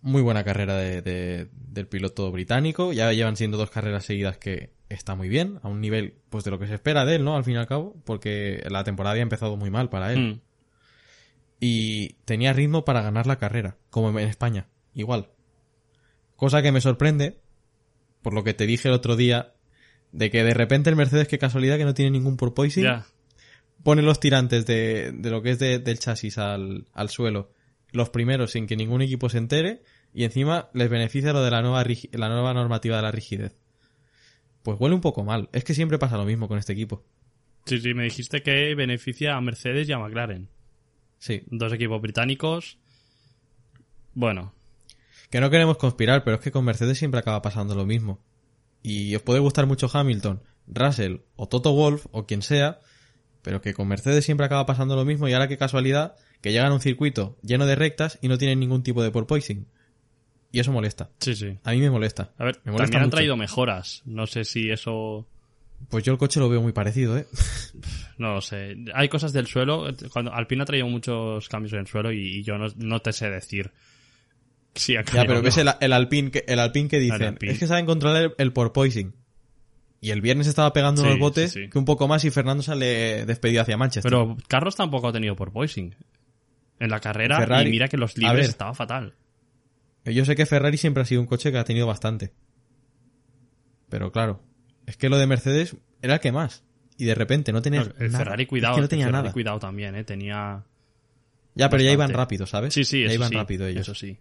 Muy buena carrera de, de- del piloto británico. Ya llevan siendo dos carreras seguidas que está muy bien, a un nivel pues de lo que se espera de él, ¿no? Al fin y al cabo, porque la temporada había empezado muy mal para él. Mm. Y tenía ritmo para ganar la carrera, como en España, igual. Cosa que me sorprende, por lo que te dije el otro día, de que de repente el Mercedes, qué casualidad que no tiene ningún porpoising, pone los tirantes de, de lo que es de- del chasis al, al suelo, los primeros sin que ningún equipo se entere, y encima les beneficia lo de la nueva, la nueva normativa de la rigidez. Pues huele un poco mal. Es que siempre pasa lo mismo con este equipo. Sí, sí, me dijiste que beneficia a Mercedes y a McLaren. Sí. Dos equipos británicos. Bueno, Que no queremos conspirar, pero es que con Mercedes siempre acaba pasando lo mismo. Y os puede gustar mucho Hamilton, Russell o Toto Wolf o quien sea, pero que con Mercedes siempre acaba pasando lo mismo y ahora qué casualidad que llegan a un circuito lleno de rectas y no tienen ningún tipo de porpoising. Y eso molesta. Sí, sí. A mí me molesta. A ver, me molesta también han mucho. traído mejoras. No sé si eso... Pues yo el coche lo veo muy parecido, ¿eh? (laughs) No lo sé. Hay cosas del suelo. Cuando Alpine ha traído muchos cambios en el suelo y, y yo no, no te sé decir si ha Ya, pero o ves no. el, el Alpine que, el Alpine que dicen, Alpine. es que saben controlar el, el porpoising. Y el viernes estaba pegando Sí, unos botes sí, sí. que un poco más y Fernando sale despedido hacia Manchester. Pero Carlos tampoco ha tenido por poising. En la carrera, Ferrari. y mira que los libres estaba fatal. Yo sé que Ferrari siempre ha sido un coche que ha tenido bastante. Pero claro, es que lo de Mercedes era el que más. Y de repente no tenía No, el nada. Ferrari Es cuidado, que no tenía el Ferrari nada. cuidado también, eh, tenía Ya, pero ya iban rápido, ¿sabes? Sí, sí, ya eso iban sí, rápido ellos. Eso sí.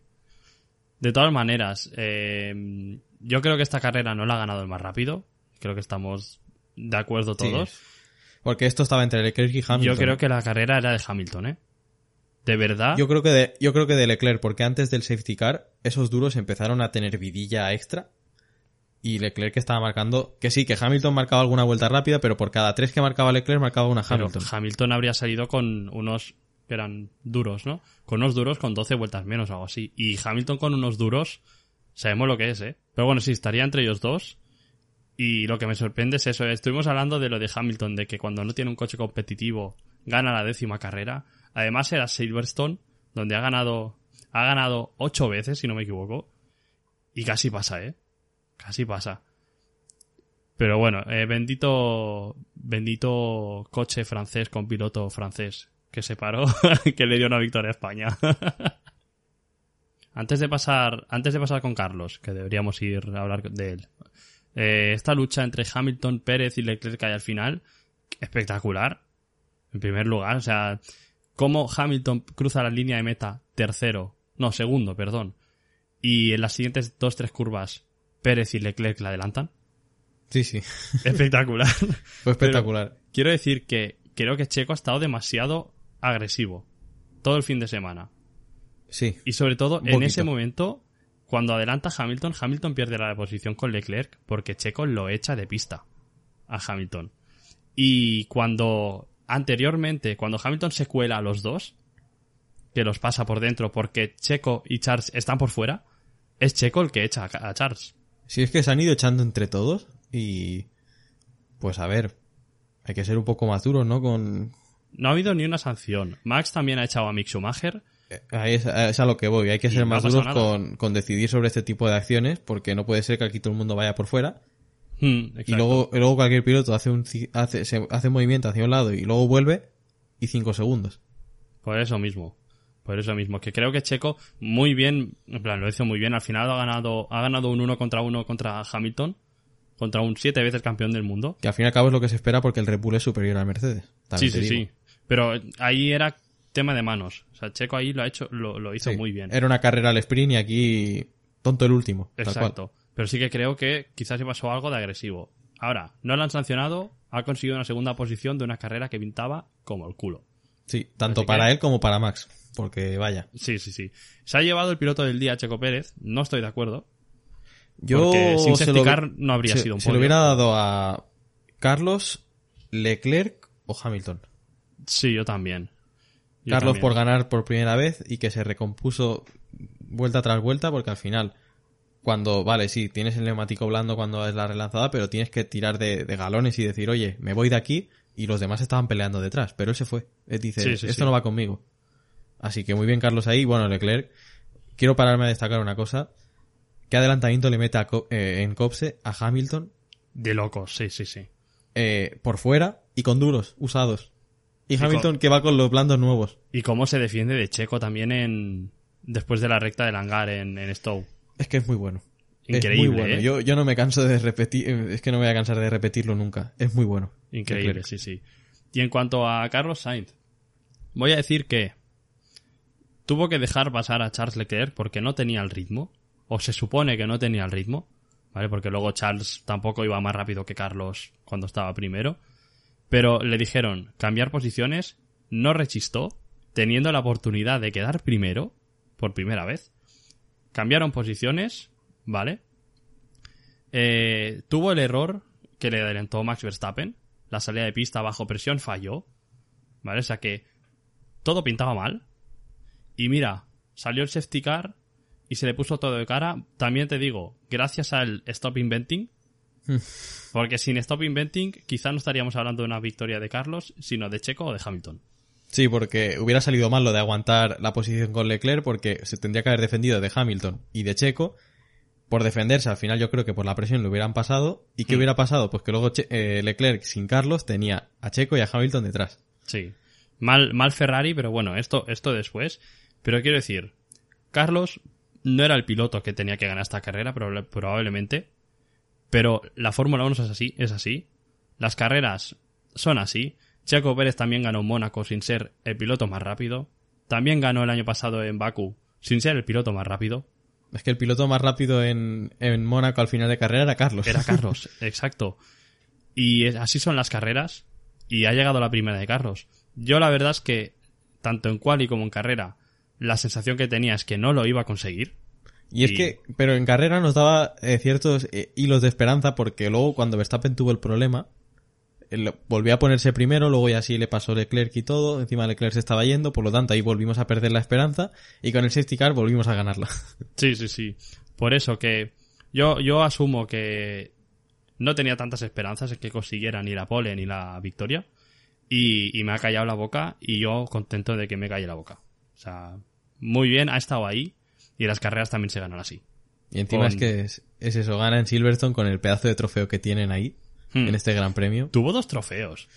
De todas maneras, eh, yo creo que esta carrera no la ha ganado el más rápido. Creo que estamos de acuerdo Sí. todos. Porque esto estaba entre Leclerc y Hamilton. yo creo que la carrera era de Hamilton, ¿eh? De verdad. Yo creo que de, yo creo que de Leclerc, porque antes del safety car, esos duros empezaron a tener vidilla extra. Y Leclerc estaba marcando, que sí, que Hamilton marcaba alguna vuelta rápida, pero por cada tres que marcaba Leclerc marcaba una pero Hamilton. Hamilton habría salido con unos que eran duros, ¿no? Con unos duros con 12 vueltas menos o algo así. Y Hamilton con unos duros, sabemos lo que es, ¿eh? Pero bueno, sí, estaría entre ellos dos. Y lo que me sorprende es eso. Estuvimos hablando de lo de Hamilton, de que cuando no tiene un coche competitivo gana la décima carrera. Además era Silverstone, donde ha ganado, ha ganado ocho veces, si no me equivoco. Y casi pasa, ¿eh? Casi pasa. Pero bueno, eh, bendito, bendito coche francés con piloto francés que se paró, (laughs) que le dio una victoria a España. (laughs) antes de pasar, antes de pasar con Carlos, que deberíamos ir a hablar de él. Eh, esta lucha entre Hamilton, Pérez y Leclerc hay al final, espectacular. En primer lugar, o sea, cómo Hamilton cruza la línea de meta tercero, no, segundo, perdón. Y en las siguientes dos, tres curvas, Pérez y Leclerc la adelantan. Sí, sí. (laughs) Espectacular. Fue espectacular. Quiero decir que creo que Checo ha estado demasiado agresivo todo el fin de semana. Sí. Y sobre todo en ese momento, cuando adelanta Hamilton, Hamilton pierde la posición con Leclerc porque Checo lo echa de pista a Hamilton. Y cuando anteriormente, cuando Hamilton se cuela a los dos, que los pasa por dentro porque Checo y Charles están por fuera, es Checo el que echa a Charles. Si es que se han ido echando entre todos y... Pues a ver, hay que ser un poco más duros, ¿no? Con... No ha habido ni una sanción. Max también ha echado a Mick Schumacher. Ahí es, es a lo que voy, hay que ser más duros con, con decidir sobre este tipo de acciones porque no puede ser que aquí todo el mundo vaya por fuera Hmm, y luego, luego cualquier piloto hace un, hace, se- hace un movimiento hacia un lado y luego vuelve y cinco segundos. Por eso mismo. Por eso mismo. Que creo que Checo muy bien, en plan, lo hizo muy bien. Al final ha ganado, ha ganado un uno contra uno contra Hamilton. Contra un siete veces campeón del mundo. Que al fin y al cabo es lo que se espera porque el Red Bull es superior al Mercedes. Sí, sí, digo. sí. Pero ahí era tema de manos. O sea, Checo ahí lo ha hecho, lo, lo hizo Sí. muy bien. Era una carrera al sprint y aquí tonto el último. Exacto. Pero sí que creo que quizás se pasó algo de agresivo. Ahora, no lo han sancionado, ha conseguido una segunda posición de una carrera que pintaba como el culo. Sí, tanto Así para que- él como para Max. Porque vaya. Sí, sí, sí. Se ha llevado el piloto del día Checo Pérez, no estoy de acuerdo. Yo Porque sin se lo, no habría se- sido un Se lo hubiera dado a Carlos, Leclerc o Hamilton. Sí, yo también. Yo Carlos también. por ganar por primera vez y que se recompuso vuelta tras vuelta porque al final cuando, vale, sí, tienes el neumático blando cuando es la relanzada, pero tienes que tirar de, de galones y decir, oye, me voy de aquí y los demás estaban peleando detrás, pero él se fue. Él dice, Sí, sí, esto sí. no va conmigo. Así que muy bien Carlos ahí. Bueno, Leclerc, quiero pararme a destacar una cosa. ¿Qué adelantamiento le mete a Co- eh, en Copse a Hamilton De locos, sí, sí, sí. eh, por fuera y con duros, usados? Y Hamilton que va con los blandos nuevos. Y cómo se defiende de Checo también en después de la recta del hangar en, en Stowe. Es que es muy bueno. Increíble, Es muy bueno. ¿eh? Yo, yo no me canso de repetir, es que no me voy a cansar de repetirlo nunca. Es muy bueno. Increíble, sí, sí. Y en cuanto a Carlos Sainz, voy a decir que tuvo que dejar pasar a Charles Leclerc porque no tenía el ritmo, o se supone que no tenía el ritmo, ¿vale? Porque luego Charles tampoco iba más rápido que Carlos cuando estaba primero, pero le dijeron cambiar posiciones, no rechistó, teniendo la oportunidad de quedar primero, por primera vez. Cambiaron posiciones, ¿vale? Eh, tuvo el error que le adelantó Max Verstappen. La salida de pista bajo presión falló. ¿Vale? O sea que todo pintaba mal. Y mira, salió el safety car y se le puso todo de cara. También te digo, gracias al Stop Inventing. (laughs) Porque sin Stop Inventing, quizá no estaríamos hablando de una victoria de Carlos, sino de Checo o de Hamilton. Sí, porque hubiera salido mal lo de aguantar la posición con Leclerc porque se tendría que haber defendido de Hamilton y de Checo. Por defenderse, al final yo creo que por la presión le hubieran pasado. ¿Y qué Hmm. hubiera pasado? Pues que luego Che- eh, Leclerc sin Carlos tenía a Checo y a Hamilton detrás. Sí. Mal, mal Ferrari, pero bueno, esto, esto después. Pero quiero decir, Carlos no era el piloto que tenía que ganar esta carrera, proba- probablemente. Pero la Fórmula 1 es así, es así. Las carreras son así. Checo Pérez también ganó Mónaco sin ser el piloto más rápido. También ganó el año pasado en Baku sin ser el piloto más rápido. Es que el piloto más rápido en, en Mónaco al final de carrera era Carlos. Era (laughs) Carlos, exacto. Y así son las carreras. Y ha llegado la primera de Carlos. Yo la verdad es que, tanto en quali como en carrera, la sensación que tenía es que no lo iba a conseguir. Y es que, pero en carrera nos daba eh, ciertos eh, hilos de esperanza porque luego cuando Verstappen tuvo el problema, él volvió a ponerse primero, luego ya sí le pasó Leclerc y todo, encima Leclerc se estaba yendo, por lo tanto ahí volvimos a perder la esperanza y con el safety car volvimos a ganarla. (laughs) Sí, sí, sí. Por eso que yo, yo asumo que no tenía tantas esperanzas en que consiguiera ni la pole ni la victoria. Y, y me ha callado la boca y yo contento de que me calle la boca. O sea, muy bien, ha estado ahí y las carreras también se ganan así. Y encima Con- es que es, es eso, gana en Silverstone con el pedazo de trofeo que tienen ahí, Hmm. en este gran premio. Tuvo dos trofeos.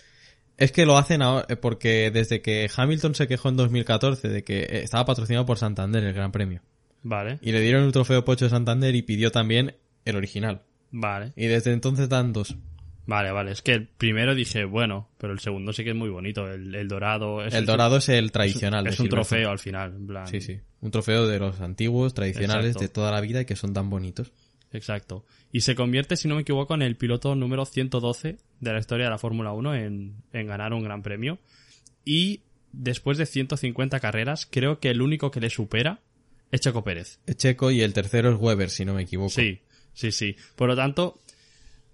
Es que lo hacen ahora, eh, porque desde que Hamilton se quejó en 2014 de que eh, estaba patrocinado por Santander el gran premio. Vale, Y le dieron el trofeo Pocho de Santander y pidió también el original. vale. Y desde entonces dan dos. Vale, vale. Es que el primero dije, bueno, pero el segundo sí que es muy bonito. El, el dorado. Es, el dorado es el tradicional. Es un trofeo al final. en plan. Sí, sí. Un trofeo de los antiguos, tradicionales, Exacto. de toda la vida y que son tan bonitos. Exacto. Y se convierte, si no me equivoco, en el piloto número 112 de la historia de la Fórmula 1 en, en ganar un gran premio. Y después de 150 carreras, creo que el único que le supera es Checo Pérez. Es Checo y el tercero es Weber, si no me equivoco. Sí, sí, sí. Por lo tanto,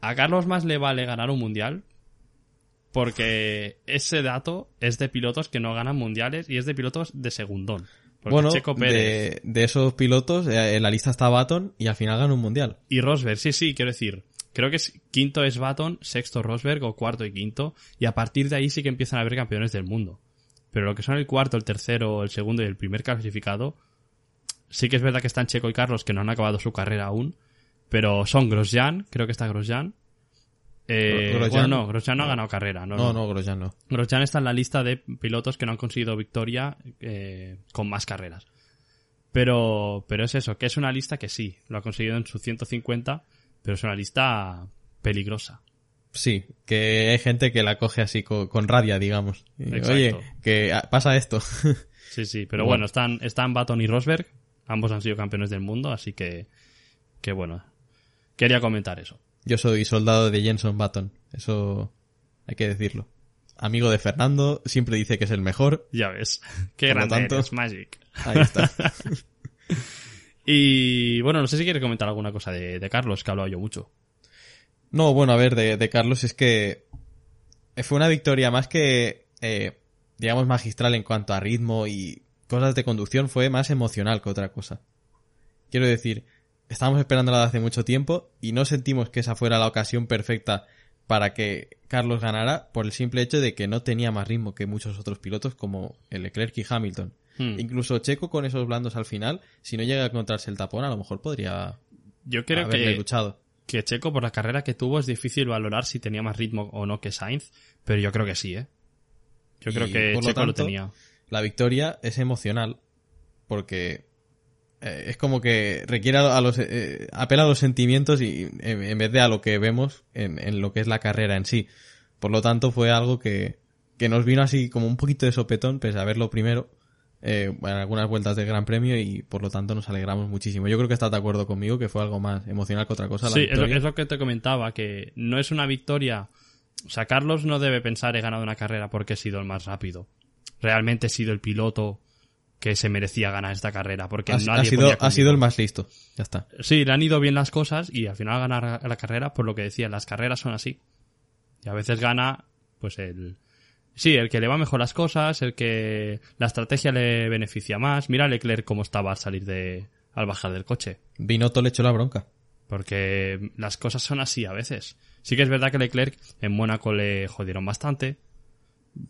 a Carlos más le vale ganar un mundial porque ese dato es de pilotos que no ganan mundiales y es de pilotos de segundón. Porque Bueno, Checo Pérez de, de esos pilotos, eh, en la lista está Baton y al final gana un mundial. y Rosberg, sí, sí, quiero decir, creo que es, quinto es Baton, sexto Rosberg o cuarto y quinto y a partir de ahí sí que empiezan a haber campeones del mundo. Pero lo que son el cuarto, el tercero, el segundo y el primer clasificado, sí que es verdad que están Checo y Carlos que no han acabado su carrera aún, pero son Grosjean, creo que está Grosjean. Eh, Grosjean- bueno, no, Grosjean no ha ganado carrera, no, No, no. no, Grosjean no. Grosjean está en la lista de pilotos que no han conseguido victoria eh, con más carreras. Pero, pero es eso, que es una lista que sí, lo ha conseguido en su 150, pero es una lista peligrosa. Sí, que hay gente que la coge así co- con, rabia, digamos. Exacto. Oye, que ah, pasa esto. (laughs) Sí, sí, pero Bueno. bueno, están, están Baton y Rosberg, ambos han sido campeones del mundo, así que, que bueno, quería comentar eso. Yo soy soldado de Jenson Button, eso hay que decirlo. Amigo de Fernando, siempre dice que es el mejor. Ya ves, (laughs) qué grande tanto- eres, Magic. Ahí está. (laughs) Y bueno, no sé si quieres comentar alguna cosa de, de Carlos, que he hablado yo mucho. No, bueno, a ver, de, de Carlos es que fue una victoria más que, eh, digamos, magistral en cuanto a ritmo y cosas de conducción, fue más emocional que otra cosa. Quiero decir, estábamos esperándola de hace mucho tiempo y no sentimos que esa fuera la ocasión perfecta para que Carlos ganara por el simple hecho de que no tenía más ritmo que muchos otros pilotos como el Leclerc y Hamilton. Hmm. Incluso Checo con esos blandos al final, si no llega a encontrarse el tapón, a lo mejor podría Yo creo haberle que, luchado. que Checo, por la carrera que tuvo, es difícil valorar si tenía más ritmo o no que Sainz, pero yo creo que sí, ¿eh? Yo Y, creo que por Checo lo, tanto, tenía. la victoria es emocional porque eh, es como que requiere a los eh, apela a los sentimientos y en, en vez de a lo que vemos en, en lo que es la carrera en sí por lo tanto fue algo que, que nos vino así como un poquito de sopetón pese a verlo primero eh, en algunas vueltas del Gran Premio y por lo tanto nos alegramos muchísimo yo creo que estás de acuerdo conmigo que fue algo más emocional que otra cosa la Sí, es lo, es lo que te comentaba, que no es una victoria. O sea, Carlos no debe pensar he ganado una carrera porque he sido el más rápido. Realmente he sido el piloto que se merecía ganar esta carrera, porque Ha, nadie ha sido, ha sido el más listo. Ya está. Sí, le han ido bien las cosas y al final ganar la carrera, por lo que decía, las carreras son así. Y a veces gana, pues el... Sí, el que le va mejor las cosas, el que la estrategia le beneficia más. Mira a Leclerc cómo estaba al salir de... al bajar del coche. Binotto le echó la bronca. Porque las cosas son así a veces. Sí que es verdad que Leclerc en Mónaco le jodieron bastante.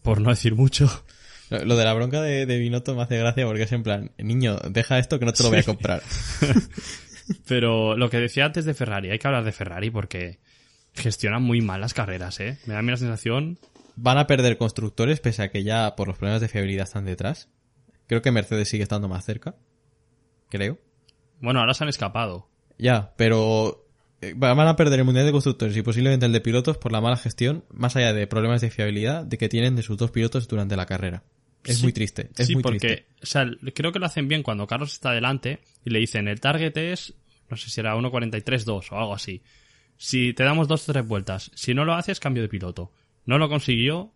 Por no decir mucho. Lo lo de la bronca de, de Binotto me hace gracia porque es en plan, niño, deja esto que no te lo voy a comprar. (laughs) Pero lo que decía antes de Ferrari, hay que hablar de Ferrari porque gestionan muy mal las carreras, ¿eh? Me da a mí la sensación Van a perder constructores pese a que ya por los problemas de fiabilidad están detrás. Creo que Mercedes sigue estando más cerca. Creo. Bueno, ahora se han escapado. Ya, pero eh, van a perder el Mundial de Constructores y posiblemente el de pilotos por la mala gestión, más allá de problemas de fiabilidad de que tienen de sus dos pilotos durante la carrera. Es Sí. muy triste, es sí, muy porque, triste. o sea, creo que lo hacen bien cuando Carlos está delante y le dicen el target es, no sé si era 1.43.2 o algo así. Si te damos dos o tres vueltas, si no lo haces, cambio de piloto. No lo consiguió,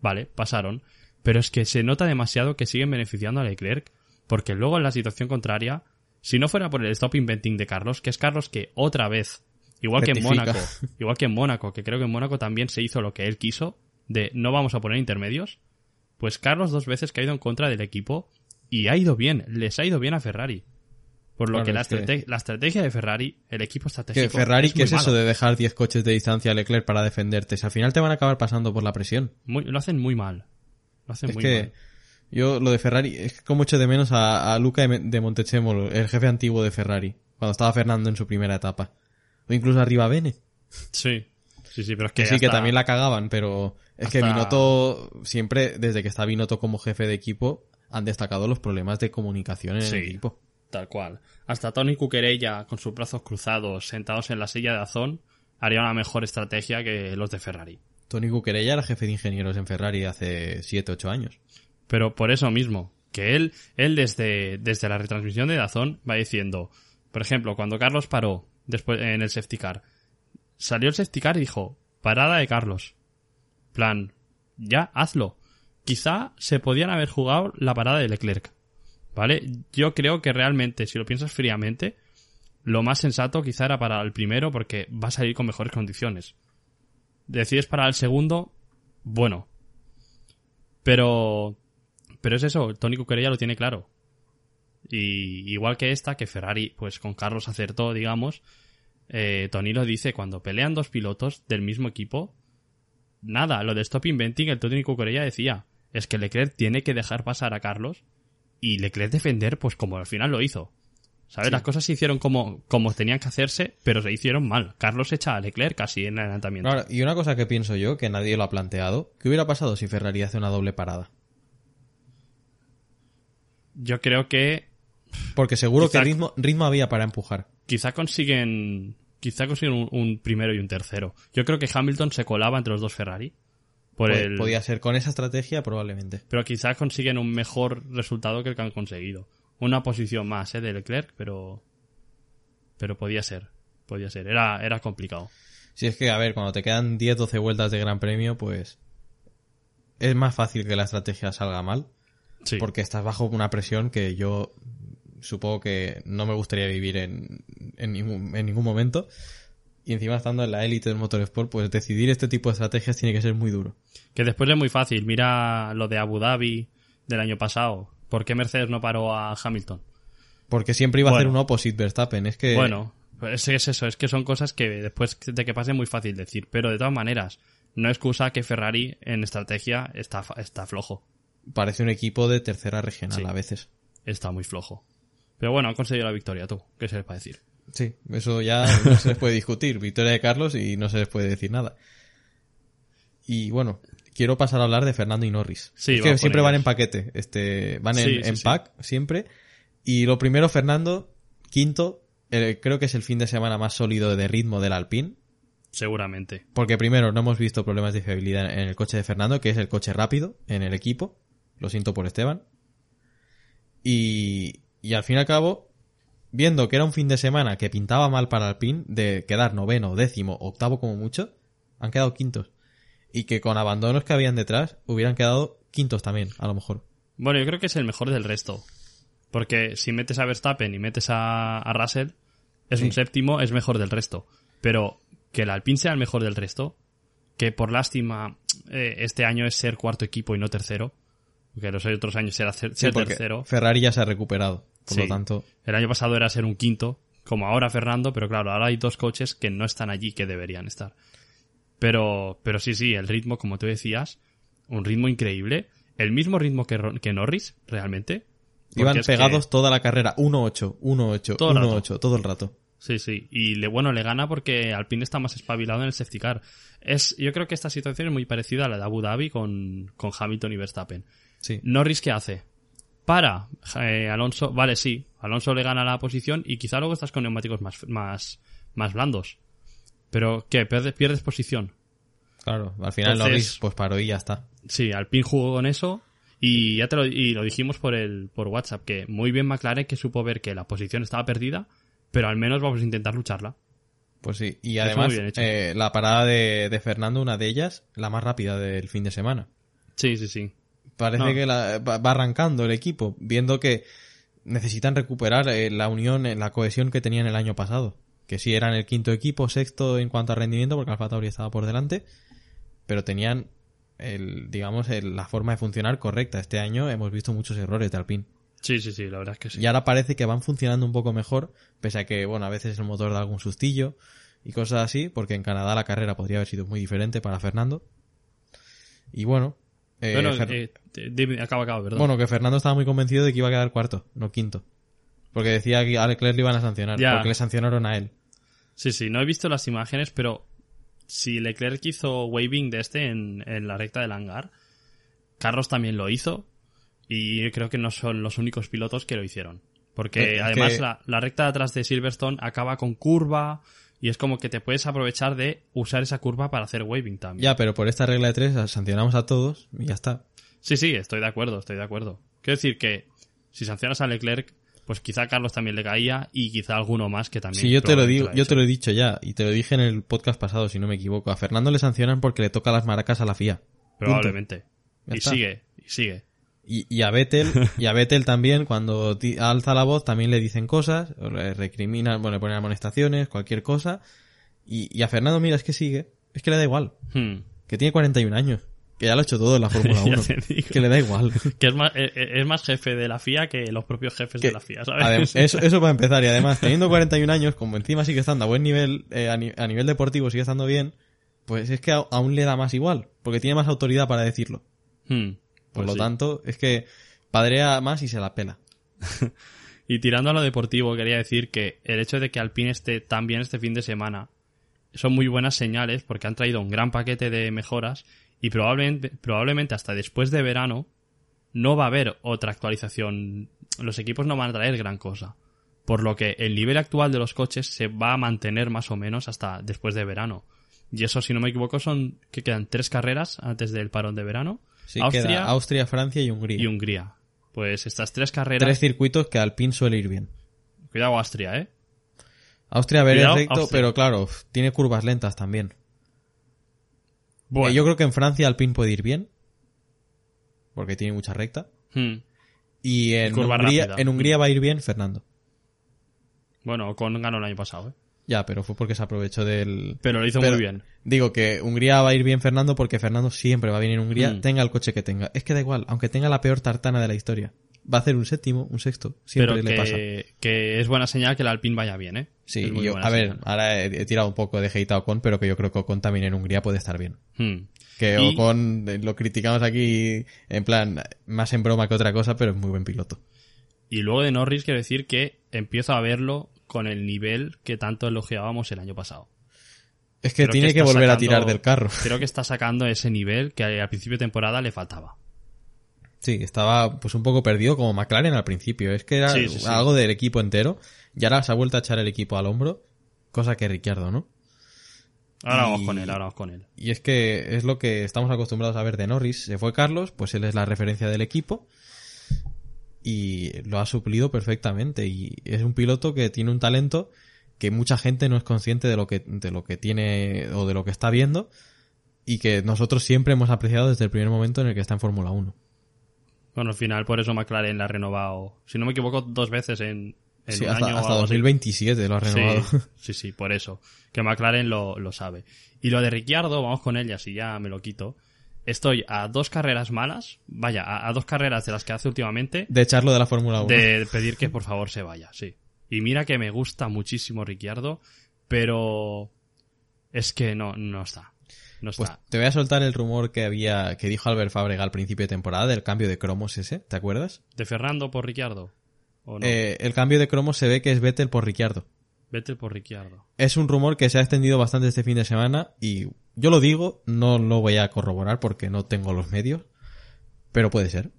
vale, pasaron. Pero es que se nota demasiado que siguen beneficiando a Leclerc, porque luego en la situación contraria, si no fuera por el stop inventing de Carlos, que es Carlos que otra vez, igual que en. Mónaco, igual que en Mónaco, que creo que en Mónaco también se hizo lo que él quiso, de no vamos a poner intermedios, pues Carlos dos veces que ha ido en contra del equipo y ha ido bien, les ha ido bien a Ferrari. Por lo Claro, que, la, que- estrategia de Ferrari, el equipo estratégico. Que Ferrari, es ¿qué es eso de dejar 10 coches de distancia a Leclerc para defenderte? Si al final te van a acabar pasando por la presión. Muy- lo hacen muy mal. Lo hacen Es muy que mal. yo lo de Ferrari, es como echo de menos a, a Luca de Montechemolo, el jefe antiguo de Ferrari, cuando estaba Fernando en su primera etapa. O incluso arriba Bene. Sí. Sí, sí, pero es que. Sí, que también la cagaban, pero es que hasta- Binotto siempre, desde que está Binotto como jefe de equipo, han destacado los problemas de comunicación en Sí. el equipo. Tal cual. Hasta Tony Cuquerella, con sus brazos cruzados, sentados en la silla de Azón, haría una mejor estrategia que los de Ferrari. Tony Cuquerella era jefe de ingenieros en Ferrari hace 7, 8 años. Pero por eso mismo, que él, él desde, desde la retransmisión de Dazón va diciendo, por ejemplo, cuando Carlos paró después en el safety car, salió el safety car y dijo, parada de Carlos. Plan, ya, hazlo. Quizá se podían haber jugado la parada de Leclerc. ¿Vale? Yo creo que realmente, si lo piensas fríamente, lo más sensato quizá era para el primero porque va a salir con mejores condiciones. Decides para el segundo, bueno. Pero pero es eso, Tony Cuquerella lo tiene claro. Y igual que esta, que Ferrari, pues con Carlos acertó, digamos, eh, Tony lo dice, cuando pelean dos pilotos del mismo equipo, nada, lo de Stop Inventing, el Tony Cuquerella decía, es que Leclerc tiene que dejar pasar a Carlos y Leclerc defender, pues como al final lo hizo. ¿Sabes? Las cosas se hicieron como, como tenían que hacerse, pero se hicieron mal. Carlos echa a Leclerc casi en el adelantamiento. Ahora, y una cosa que pienso yo, que nadie lo ha planteado, ¿qué hubiera pasado si Ferrari hace una doble parada? Yo creo que Porque seguro Quizá- que ritmo, ritmo había para empujar. quizá consiguen quizá consiguen un, un primero y un tercero. Yo creo que Hamilton se colaba entre los dos Ferrari por Pod- el Podía ser con esa estrategia probablemente. pero quizá consiguen un mejor resultado que el que han conseguido. Una posición más ¿eh? de Leclerc, pero pero podía ser, podía ser. Era era complicado. Si es que, a ver, cuando te quedan 10, 12 vueltas de Gran Premio, pues es más fácil que la estrategia salga mal, Sí. porque estás bajo una presión que yo supongo que no me gustaría vivir en, en, ningún, en ningún momento. Y encima estando en la élite del motorsport, pues decidir este tipo de estrategias tiene que ser muy duro. Que después es muy fácil. Mira lo de Abu Dhabi del año pasado. ¿Por qué Mercedes no paró a Hamilton? Porque siempre iba a hacer un opposite Verstappen. Es que Bueno, pues es eso, es que son cosas que después de que pase es muy fácil decir, pero de todas maneras, no excusa que Ferrari en estrategia está, está flojo, parece un equipo de tercera regional Sí. a veces. está muy flojo. Pero bueno, han conseguido la victoria tú, ¿qué se les a decir? Sí, eso ya (laughs) no se les puede discutir. Victoria de Carlos y no se les puede decir nada. Y bueno, quiero pasar a hablar de Fernando y Norris. Sí, es que siempre van en paquete, este, van en, Sí, pack siempre. Y lo primero, Fernando, quinto, eh, creo que es el fin de semana más sólido de ritmo del Alpine. Seguramente. Porque primero, no hemos visto problemas de fiabilidad en el coche de Fernando, que es el coche rápido en el equipo. Lo siento por Esteban. Y, y al fin y al cabo, viendo que era un fin de semana que pintaba mal para Alpine, de quedar noveno, décimo, octavo como mucho, han quedado quintos. Y que con abandonos que habían detrás, hubieran quedado quintos también, a lo mejor. Bueno, yo creo que es el mejor del resto. Porque si metes a Verstappen y metes a, a Russell, es un séptimo, es mejor del resto. Pero que el Alpine sea el mejor del resto, que por lástima eh, este año es ser cuarto equipo y no tercero, porque los otros años era ser, Sí, ser porque tercero. Ferrari ya se ha recuperado. Por Sí. lo tanto, El año pasado era ser un quinto, como ahora Fernando, pero claro, ahora hay dos coches que no están allí que deberían estar. Pero, pero sí, sí, el ritmo, como tú decías, un ritmo increíble. El mismo ritmo que, que Norris, realmente. Iban que- pegados toda la carrera. 1-8, 1-8, Todo el rato. 1-8, todo el rato. Sí, sí. Y le, bueno, le gana porque Alpine está más espabilado en el safety car. Es, yo creo que esta situación es muy parecida a la de Abu Dhabi con, con Hamilton y Verstappen. Sí. Norris, ¿qué hace? Para. eh, Alonso, vale, sí. Alonso le gana la posición y quizá luego estás con neumáticos más, más, más blandos. Pero, ¿qué? Pierdes, pierdes posición. Claro, al final Entonces- Norris pues paró y ya está. Sí, Alpine jugó con eso y ya te lo, y lo dijimos por el por WhatsApp que muy bien McLaren que supo ver que la posición estaba perdida, pero al menos vamos a intentar lucharla. Pues sí, y además eh, la parada de, de Fernando, una de ellas, la más rápida del fin de semana. Sí, sí, sí. Parece No. que la- va va arrancando el equipo, viendo que necesitan recuperar eh, la unión, eh, la cohesión que tenían el año pasado. Que sí eran el quinto equipo, sexto en cuanto a rendimiento, porque Alfa Tauri estaba por delante, pero tenían el, digamos, el- la forma de funcionar correcta. Este año hemos visto muchos errores de Alpine. Sí, sí, sí, la verdad es que sí. Y ahora parece que van funcionando un poco mejor, pese a que, bueno, a veces el motor da algún sustillo y cosas así, porque en Canadá la carrera podría haber sido muy diferente para Fernando. Y bueno, eh, Fer- eh, te- dime, acaba, acaba, perdón. bueno, que Fernando estaba muy convencido de que iba a quedar cuarto, no quinto. Porque decía que a Leclerc le iban a sancionar, Ya. porque le sancionaron a él. Sí, sí, no he visto las imágenes, pero si Leclerc hizo waving de este en, en la recta del hangar, Carlos también lo hizo y creo que no son los únicos pilotos que lo hicieron. Porque Es además que- la, la recta de atrás de Silverstone acaba con curva y es como que te puedes aprovechar de usar esa curva para hacer waving también. Ya, pero por esta regla de tres sancionamos a todos y ya está. Sí, sí, estoy de acuerdo, estoy de acuerdo. Quiero decir que si sancionas a Leclerc, pues quizá a Carlos también le caía y quizá alguno más que también. Sí, yo te lo digo, yo te lo he dicho ya, y te lo dije en el podcast pasado, si no me equivoco. A Fernando le sancionan porque le toca las maracas a la FIA. Punto. Probablemente. Ya Y está. sigue, y sigue. Y, y a Vettel, (laughs) y a Vettel también, cuando alza la voz, también le dicen cosas, le recriminan, bueno, le ponen amonestaciones, cualquier cosa. Y, y a Fernando, mira, es que sigue, es que le da igual, Hmm. que tiene 41 años, que ya lo ha hecho todo en la (laughs) Fórmula Ya 1, te digo. que le da igual. (laughs) Que es más, eh, eh, es más jefe de la FIA que los propios jefes Que- de la FIA, ¿sabes? Eso, eso para empezar, y además, teniendo 41 años, como encima sigue estando a buen nivel, eh, a, ni- a nivel deportivo sigue estando bien, pues es que a- aún le da más igual, porque tiene más autoridad para decirlo. Hmm. Por Pues lo sí. tanto, es que padrea más y se la pela. (laughs) Y tirando a lo deportivo, quería decir que el hecho de que Alpine esté tan bien este fin de semana son muy buenas señales porque han traído un gran paquete de mejoras y probablemente, probablemente hasta después de verano no va a haber otra actualización. Los equipos no van a traer gran cosa. Por lo que el nivel actual de los coches se va a mantener más o menos hasta después de verano. Y eso, si no me equivoco, son que quedan tres carreras antes del parón de verano. Sí, Austria queda Austria, Francia y Hungría. y Hungría. Pues estas tres carreras. Tres circuitos que Alpine suele ir bien. Cuidado Austria, ¿eh? Austria ver Cuidado, recto, Austria. pero claro, tiene curvas lentas también. Bueno. Eh, yo creo que en Francia Alpine puede ir bien. Porque tiene mucha recta. Hmm. Y en Hungría, en Hungría va a ir bien Fernando. Bueno, con ganó el año pasado, ¿eh? Ya, pero fue porque se aprovechó del... Pero lo hizo Pero muy bien. Digo que Hungría va a ir bien Fernando porque Fernando siempre va bien en Hungría, Mm. tenga el coche que tenga. Es que da igual, aunque tenga la peor tartana de la historia. Va a hacer un séptimo, un sexto. Siempre Pero le que, pasa. que es buena señal que el Alpine vaya bien, ¿eh? Sí, yo- a ver, señal. ahora he, he tirado un poco de hate a Ocon, pero que yo creo que Ocon también en Hungría puede estar bien. Hmm. Que Y- Ocon eh, lo criticamos aquí en plan más en broma que otra cosa, pero es muy buen piloto. Y luego de Norris quiero decir que empiezo a verlo con el nivel que tanto elogiábamos el año pasado. Es que Creo tiene que, volver a tirar del carro. (laughs) Creo que está sacando ese nivel que al principio de temporada le faltaba. Sí, estaba pues un poco perdido como McLaren al principio. Es que era Sí, sí, sí. algo del equipo entero. Y ahora se ha vuelto a echar el equipo al hombro. Cosa que Ricciardo, ¿no? Ahora Y- vamos con él, ahora vamos con él. Y es que es lo que estamos acostumbrados a ver de Norris. Se fue Carlos, pues él es la referencia del equipo. Y lo ha suplido perfectamente. Y es un piloto que tiene un talento que mucha gente no es consciente de lo que, de lo que tiene o de lo que está viendo. Y que nosotros siempre hemos apreciado desde el primer momento en el que está en Fórmula 1. Bueno, al final por eso McLaren la ha renovado, si no me equivoco, dos veces en, en Sí, un hasta, año. hasta algo así. 2027 lo ha renovado. Sí, (laughs) sí, sí, por eso. Que McLaren lo, lo sabe. Y lo de Ricciardo, vamos con ellas y ya me lo quito. Estoy a dos carreras malas, vaya, a, a dos carreras de las que hace últimamente, De echarlo de la Fórmula 1. de pedir que por favor se vaya, sí. Y mira que me gusta muchísimo Ricciardo, pero es que no, no está. No Pues está. te voy a soltar el rumor que había, que dijo Albert Fábrega al principio de temporada del cambio de cromos ese, ¿te acuerdas? ¿De Fernando por Ricciardo? ¿O no? Eh, el cambio de cromos se ve que es Vettel por Ricciardo. Vete por Ricciardo. Es un rumor que se ha extendido bastante este fin de semana y yo lo digo, no lo voy a corroborar porque no tengo los medios, pero puede ser.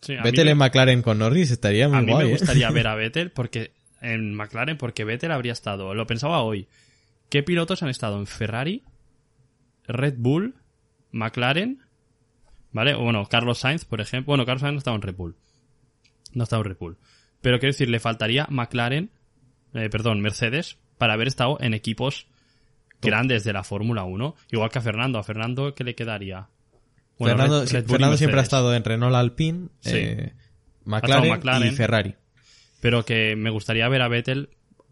Sí, Vettel en McLaren con Norris estaría muy A mí guay. me ¿eh? gustaría (laughs) ver a Vettel porque en McLaren porque Vettel habría estado, lo pensaba hoy. ¿Qué pilotos han estado en Ferrari, Red Bull, McLaren? ¿Vale? O bueno, Carlos Sainz, por ejemplo. Bueno, Carlos Sainz no estaba en Red Bull. No estaba en Red Bull. Pero quiero decir, le faltaría McLaren, eh, perdón, Mercedes, para haber estado en equipos grandes de la Fórmula 1. Igual que a Fernando. A Fernando, ¿qué le quedaría? Bueno, Fernando, Red- Red Fernando siempre ha estado en Renault Alpine, Sí. eh, McLaren, McLaren. y Ferrari. pero que me gustaría ver a Vettel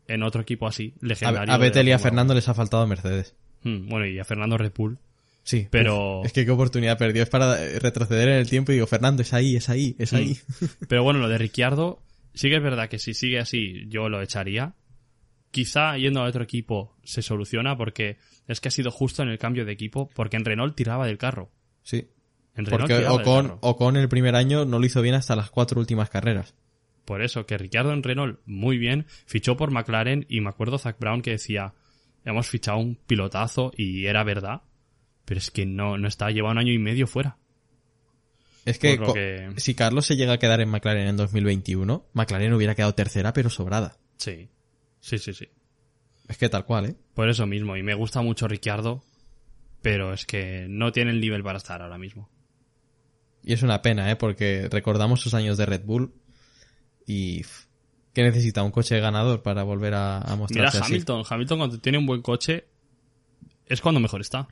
en otro equipo así, A, legendario. a la Vettel y a Fernando les ha faltado Mercedes. 1. Mm, bueno, y a Fernando Red Bull. Sí, Pero- uf, es que qué oportunidad perdió. Es para eh, retroceder en el tiempo y digo, Fernando, es ahí, es ahí, es ahí. Pero bueno, lo de Ricciardo, sí que es verdad que si sigue así, yo lo echaría. Quizá yendo a otro equipo se soluciona porque es que ha sido justo en el cambio de equipo, porque en Renault tiraba del carro. Sí. En Renault Porque del Ocon, carro. Ocon el primer año no lo hizo bien hasta las cuatro últimas carreras. Por eso, que Ricciardo en Renault, muy bien, fichó por McLaren y me acuerdo Zach Brown que decía, hemos fichado un pilotazo y era verdad, pero es que no, no está, lleva un año y medio fuera. Es que, que- si Carlos se llega a quedar en McLaren en 2021, McLaren hubiera quedado tercera pero sobrada. Sí, sí, sí, sí. Es que tal cual, ¿eh? Por eso mismo, y me gusta mucho Ricciardo, pero es que no tiene el nivel para estar ahora mismo. Y es una pena, ¿eh? Porque recordamos sus años de Red Bull y... ¿Qué necesita? ¿Un coche ganador para volver a, a Mira mostrarse así? Hamilton, Hamilton cuando tiene un buen coche es cuando mejor está.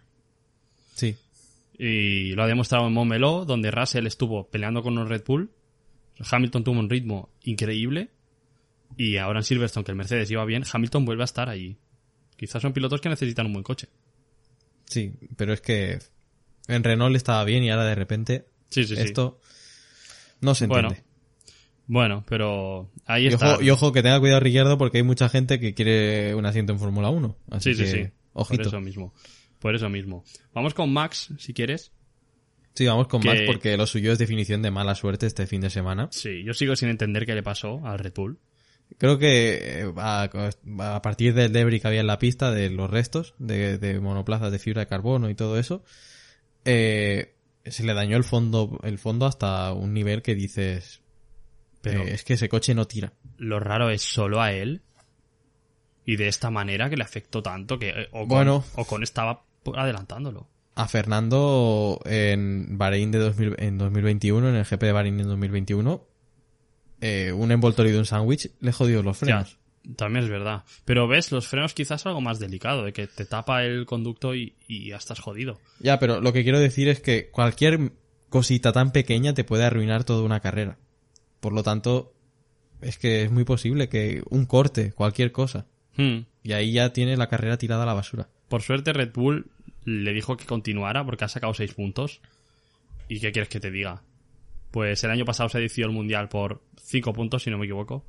Sí. Y lo ha demostrado en Montmeló, donde Russell estuvo peleando con un Red Bull. Hamilton tuvo un ritmo increíble. Y ahora en Silverstone, que el Mercedes iba bien, Hamilton vuelve a estar allí. Quizás son pilotos que necesitan un buen coche. Sí, pero es que en Renault estaba bien y ahora de repente Sí, sí, sí. esto no se Bueno, entiende. Bueno, pero ahí y, está. ojo, y ojo que tenga cuidado Ricciardo porque hay mucha gente que quiere un asiento en Fórmula 1. Así Sí, sí, que, sí. ojito. Por eso mismo. Por eso mismo. Vamos con Max, si quieres. Sí, vamos con que- Max porque lo suyo es definición de mala suerte este fin de semana. Sí, yo sigo sin entender qué le pasó al Red Bull. Creo que eh, a, a partir del debris que había en la pista, de los restos de, de monoplazas de fibra de carbono y todo eso, eh, se le dañó el fondo, el fondo hasta un nivel que dices, Pero eh, es que ese coche no tira. lo raro es solo a él. Y de esta manera que le afectó tanto que eh, Ocon, Bueno. Ocon estaba adelantándolo. A Fernando en Bahrein de 2000 en 2021, en el GP de Bahrein en 2021, eh, un envoltorio de un sándwich le jodió los frenos. Ya, también es verdad. Pero ves, los frenos quizás es algo más delicado, de que te tapa el conducto y, y ya estás jodido. Ya, pero lo que quiero decir es que cualquier cosita tan pequeña te puede arruinar toda una carrera. Por lo tanto, es que es muy posible que un corte, cualquier cosa. Hmm. Y ahí ya tiene la carrera tirada a la basura. Por suerte Red Bull le dijo que continuara porque ha sacado seis puntos. ¿Y qué quieres que te diga? Pues el año pasado se decidió el Mundial por cinco puntos, si no me equivoco.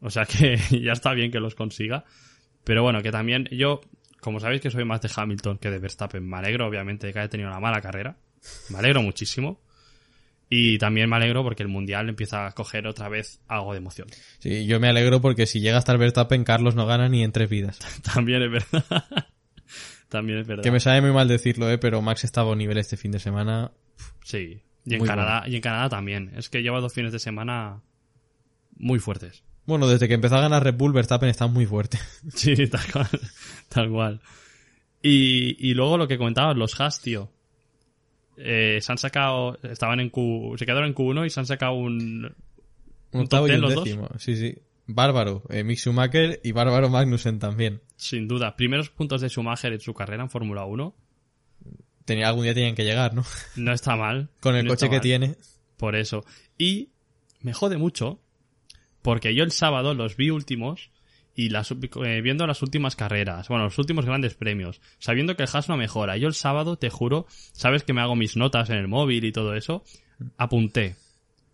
O sea que (laughs) ya está bien que los consiga. Pero bueno, que también yo, como sabéis que soy más de Hamilton que de Verstappen, me alegro obviamente de que haya tenido una mala carrera. Me alegro muchísimo. Y también me alegro porque el Mundial empieza a coger otra vez algo de emoción. Sí, yo me alegro porque si llega hasta el Verstappen, Carlos no gana ni en tres vidas. (laughs) También es verdad. (laughs) también es verdad. Que me sabe muy mal decirlo, eh, pero Max estaba a nivel este fin de semana. Sí. Y en Muy Canadá, y en Canadá también. Es que lleva dos fines de semana muy fuertes. Bueno, desde que empezó a ganar Red Bull, Verstappen está muy fuerte. (laughs) Sí, tal cual. Tal cual. Y, y luego lo que comentabas, los Haas, tío. Eh, se han sacado, estaban en Q, se quedaron en Q1 y se han sacado un, Un ¿Un top octavo y un los dos? Sí, sí. Bárbaro. Eh, Mick Schumacher y Bárbaro Magnussen también. sin duda, primeros puntos de Schumacher en su carrera en Fórmula 1. Tenía, algún día tenían que llegar, ¿no? (laughs) No está mal. Con el no coche que mal. tiene. Por eso. Y me jode mucho porque yo el sábado los vi últimos y las, eh, viendo las últimas carreras, bueno, los últimos grandes premios, sabiendo que el Haas no mejora. Yo el sábado, te juro, sabes que me hago mis notas en el móvil y todo eso, apunté.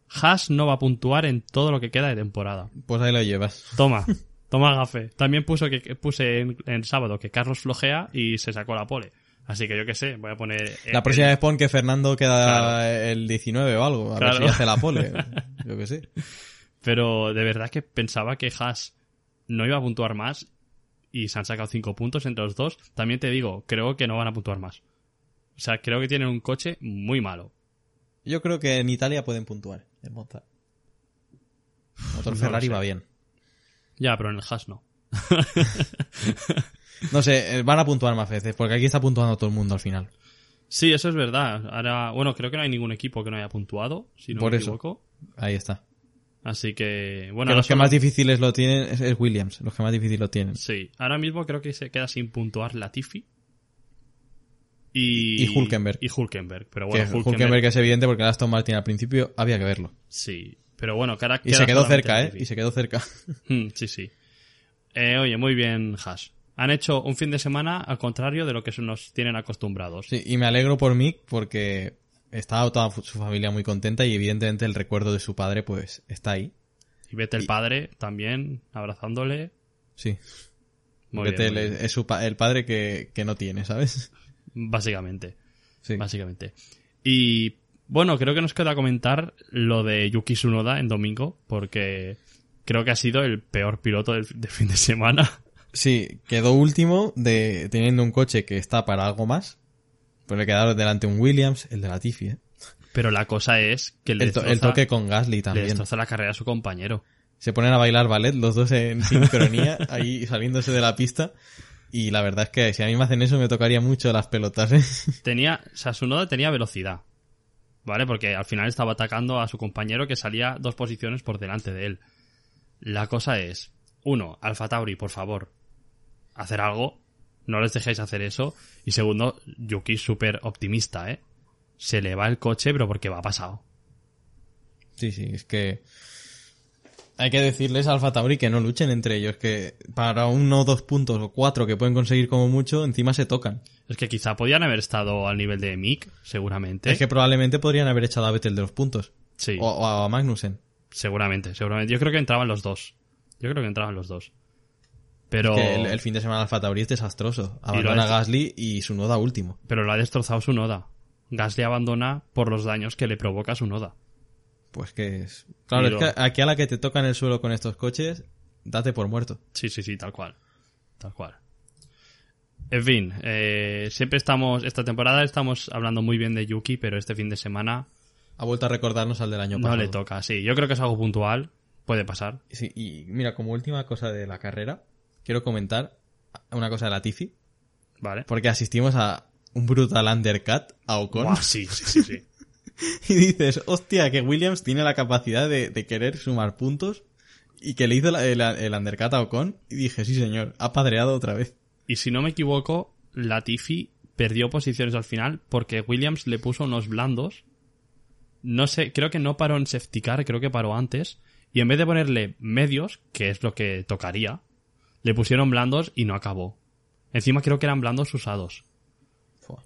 Haas no va a puntuar en todo lo que queda de temporada. Pues ahí lo llevas. Toma, (laughs) toma gafe. También puso que, que puse en, en sábado que Carlos flojea y se sacó la pole. Así que yo qué sé, voy a poner... eh, La próxima vez pon que Fernando queda Claro. el 19 o algo. A Claro. ver si hace la pole. (laughs) Yo qué sé. Pero de verdad que pensaba que Haas no iba a puntuar más y se han sacado cinco puntos entre los dos. También te digo, creo que no van a puntuar más. O sea, creo que tienen un coche muy malo. Yo creo que en Italia pueden puntuar. En Monza. Motor No Ferrari va bien. Ya, pero en el Haas no. (laughs) No sé, eh, van a puntuar más veces, porque aquí está puntuando todo el mundo al final. Sí, eso es verdad. Ahora, bueno, creo que no hay ningún equipo que no haya puntuado, si no Por me eso. equivoco. Ahí está. Así que, bueno, que los que más difíciles lo tienen es, Williams, los que más difícil lo tienen. Sí, ahora mismo creo que se queda sin puntuar Latifi. Y, Y Hülkenberg. Y Hulkenberg. Pero que bueno, Hulkenberg, Hulkenberg es evidente porque el Aston Martin al principio había que verlo. Sí, pero bueno, que ahora Y se quedó cerca, ¿eh? Latifi. Y se quedó cerca. (laughs) Sí, sí. Eh, oye, muy bien, Haas. Han hecho un fin de semana al contrario de lo que nos tienen acostumbrados. Sí, y me alegro por Mick porque estaba toda su familia muy contenta y evidentemente el recuerdo de su padre pues está ahí. Y vete el padre también abrazándole. Sí. Muy Vettel bien, muy es, es su pa- el padre que, que no tiene, ¿sabes? Básicamente, Sí. básicamente. Y bueno, creo que nos queda comentar lo de Yuki Tsunoda en domingo, porque creo que ha sido el peor piloto del, del fin de semana. Sí, quedó último de teniendo un coche que está para algo más. Pues le quedaron delante un Williams, el de la Tiffy, ¿eh? Pero la cosa es que le El, el toque con Gasly le también. destroza la carrera a su compañero. Se ponen a bailar ballet los dos en sincronía, (laughs) ahí saliéndose de la pista. Y la verdad es que si a mí me hacen eso me tocaría mucho las pelotas, ¿eh? (laughs) tenía, o sea, su noda tenía velocidad. ¿Vale? Porque al final estaba atacando a su compañero que salía dos posiciones por delante de él. La cosa es, uno, Alfa Tauri, por favor, hacer algo. No les dejéis hacer eso. Y segundo, Yuki súper optimista, ¿eh? Se le va el coche, pero porque va pasado. Sí, sí, es que hay que decirles a Alfa Tauri que no luchen entre ellos, que para uno o dos puntos o cuatro que pueden conseguir como mucho, encima se tocan. Es que quizá podían haber estado al nivel de Mick, seguramente. Es que probablemente podrían haber echado a Vettel de los puntos. sí, O, o a Magnussen. seguramente, seguramente. Yo creo que entraban los dos. Yo creo que entraban los dos. Pero... Que el, el fin de semana Alfa Tauri es desastroso. Abandona es. Gasly y su noda último. pero lo ha destrozado su noda. Gasly abandona por los daños que le provoca su noda. Pues que es... Claro, es que aquí a la que te tocan el suelo con estos coches, date por muerto. Sí, sí, sí, tal cual. Tal cual. En fin, eh, siempre estamos, esta temporada estamos hablando muy bien de Yuki, pero este fin de semana Ha vuelto a recordarnos al del año no pasado. le toca. Sí, yo creo que es algo puntual, puede pasar. Sí, y mira, como última cosa de la carrera, quiero comentar una cosa de la Tiffy, ¿Vale? porque asistimos a un brutal undercut a Ocon. Buah, sí, sí, sí, sí. (laughs) Y dices, hostia, que Williams tiene la capacidad de, de querer sumar puntos y que le hizo la- el, el undercut a Ocon. Y dije, sí señor, ha padreado otra vez. Y si no me equivoco, Latifi perdió posiciones al final porque Williams le puso unos blandos. No sé, creo que no paró en safety car, creo que paró antes. Y en vez de ponerle medios, que es lo que tocaría, le pusieron blandos y no acabó. Encima creo que eran blandos usados.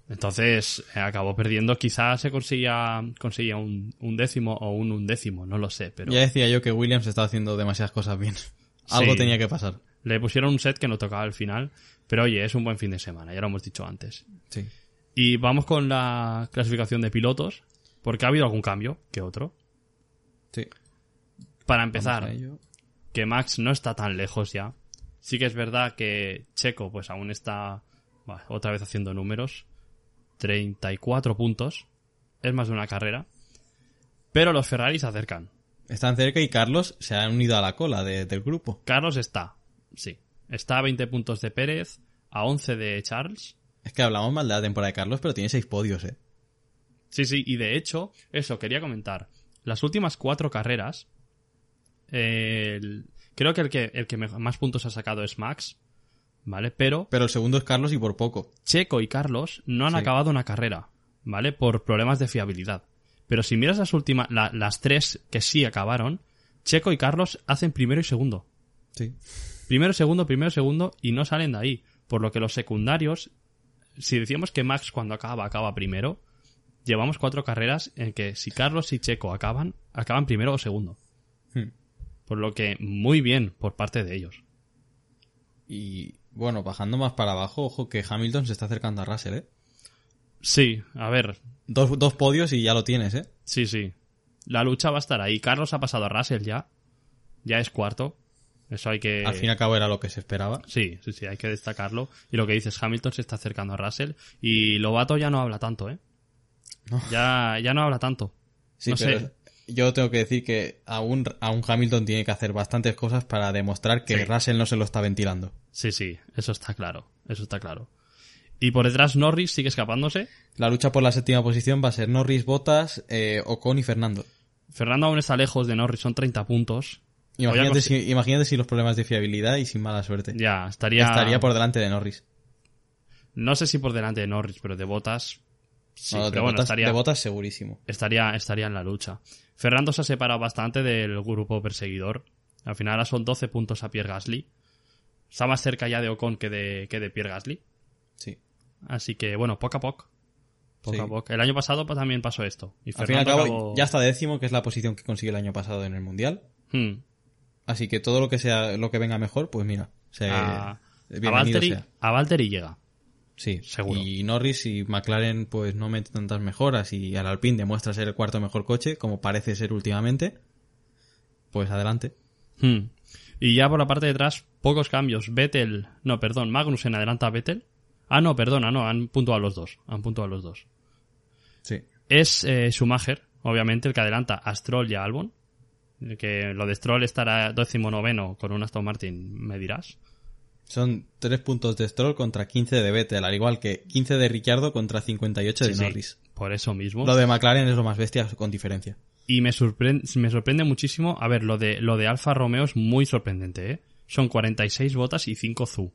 Entonces eh, acabó perdiendo. Quizás se conseguía, conseguía un, un décimo o un undécimo, no lo sé. Pero Ya decía yo que Williams estaba haciendo demasiadas cosas bien. (laughs) Algo Sí. tenía que pasar. le pusieron un set que no tocaba al final. Pero oye, es un buen fin de semana, ya lo hemos dicho antes. Sí. Y vamos con la clasificación de pilotos, porque ha habido algún cambio que otro. Sí. Para empezar, que Max no está tan lejos ya. Sí que es verdad que Checo pues aún está bueno, otra vez haciendo números. 34 puntos. Es más de una carrera. Pero los Ferrari se acercan. Están cerca y Carlos se ha unido a la cola de- del grupo. Carlos está, sí. Está a 20 puntos de Pérez, a 11 de Charles. Es que hablamos mal de la temporada de Carlos, pero tiene seis podios, eh. Sí, sí, y de hecho, eso quería comentar. Las últimas cuatro carreras, eh, el- creo que el que, el que más puntos ha sacado es Max, ¿vale? Pero Pero el segundo es Carlos y por poco. Checo y Carlos no han Sí. acabado una carrera, ¿vale? Por problemas de fiabilidad. Pero si miras las últimas, la- las tres que sí acabaron, Checo y Carlos hacen primero y segundo. Sí. Primero, segundo, primero, segundo y no salen de ahí. Por lo que los secundarios, si decíamos que Max cuando acaba, acaba primero, llevamos cuatro carreras en que si Carlos y Checo acaban, acaban primero o segundo. Hmm. Por lo que muy bien por parte de ellos. Y bueno, bajando más para abajo, ojo que Hamilton se está acercando a Russell, ¿eh? Sí, a ver, Dos, dos podios y ya lo tienes, ¿eh? Sí, sí. La lucha va a estar ahí. Carlos ha pasado a Russell ya. Ya es cuarto. Eso hay que... Al fin y al cabo era lo que se esperaba. Sí, sí, sí, hay que destacarlo. Y lo que dices, Hamilton se está acercando a Russell. Y Lobato ya no habla tanto, ¿eh? No. Ya, ya no habla tanto. Sí, no pero sé. Yo tengo que decir que aún, aún Hamilton tiene que hacer bastantes cosas para demostrar que Sí. Russell no se lo está ventilando. Sí, sí, eso está claro. Eso está claro. Y por detrás Norris sigue escapándose. La lucha por la séptima posición va a ser Norris, Bottas, eh, Ocon y Fernando. Fernando aún está lejos de Norris, son 30 puntos. Imagínate si, imagínate si los problemas de fiabilidad y sin mala suerte. Ya, estaría... Estaría por delante de Norris. No sé si por delante de Norris, pero de Botas... Sí, No, de, bueno, Bottas, estaría... de Bottas segurísimo. estaría, estaría en la lucha. Fernando se ha separado bastante del grupo perseguidor. Al final ahora son 12 puntos a Pierre Gasly. Está más cerca ya de Ocon que de, que de Pierre Gasly. Sí. Así que, bueno, poco a poco. Poco Sí. a poco. El año pasado pues, también pasó esto. Y Al fin y al cabo, acabó- ya está décimo, que es la posición que consiguió el año pasado en el Mundial. Hmm. Así que todo lo que sea, lo que venga mejor, pues mira. Se, a, a Valtteri, a Valtteri llega. Sí, Seguro. Y Norris y McLaren pues no meten tantas mejoras y al Alpine demuestra ser el cuarto mejor coche, como parece ser últimamente. Pues adelante. Hmm. Y ya por la parte de atrás, pocos cambios. Vettel, no, perdón, Magnussen adelanta a Vettel. Ah, no, perdona, no, han puntuado los dos. Han puntuado los dos. Sí. es eh, Schumacher, obviamente, el que adelanta a Stroll y a Albon. Que lo de Stroll estará décimo noveno con un Aston Martin, me dirás. Son tres puntos de Stroll contra 15 de Vettel, al igual que 15 de Ricciardo contra 58 de Sí, sí, Norris. por eso mismo. Lo de McLaren es lo más bestia con diferencia. Y me sorprende, me sorprende muchísimo. A ver, lo de, lo de Alfa Romeo es muy sorprendente, ¿eh? Son 46 botas y 5 Zu.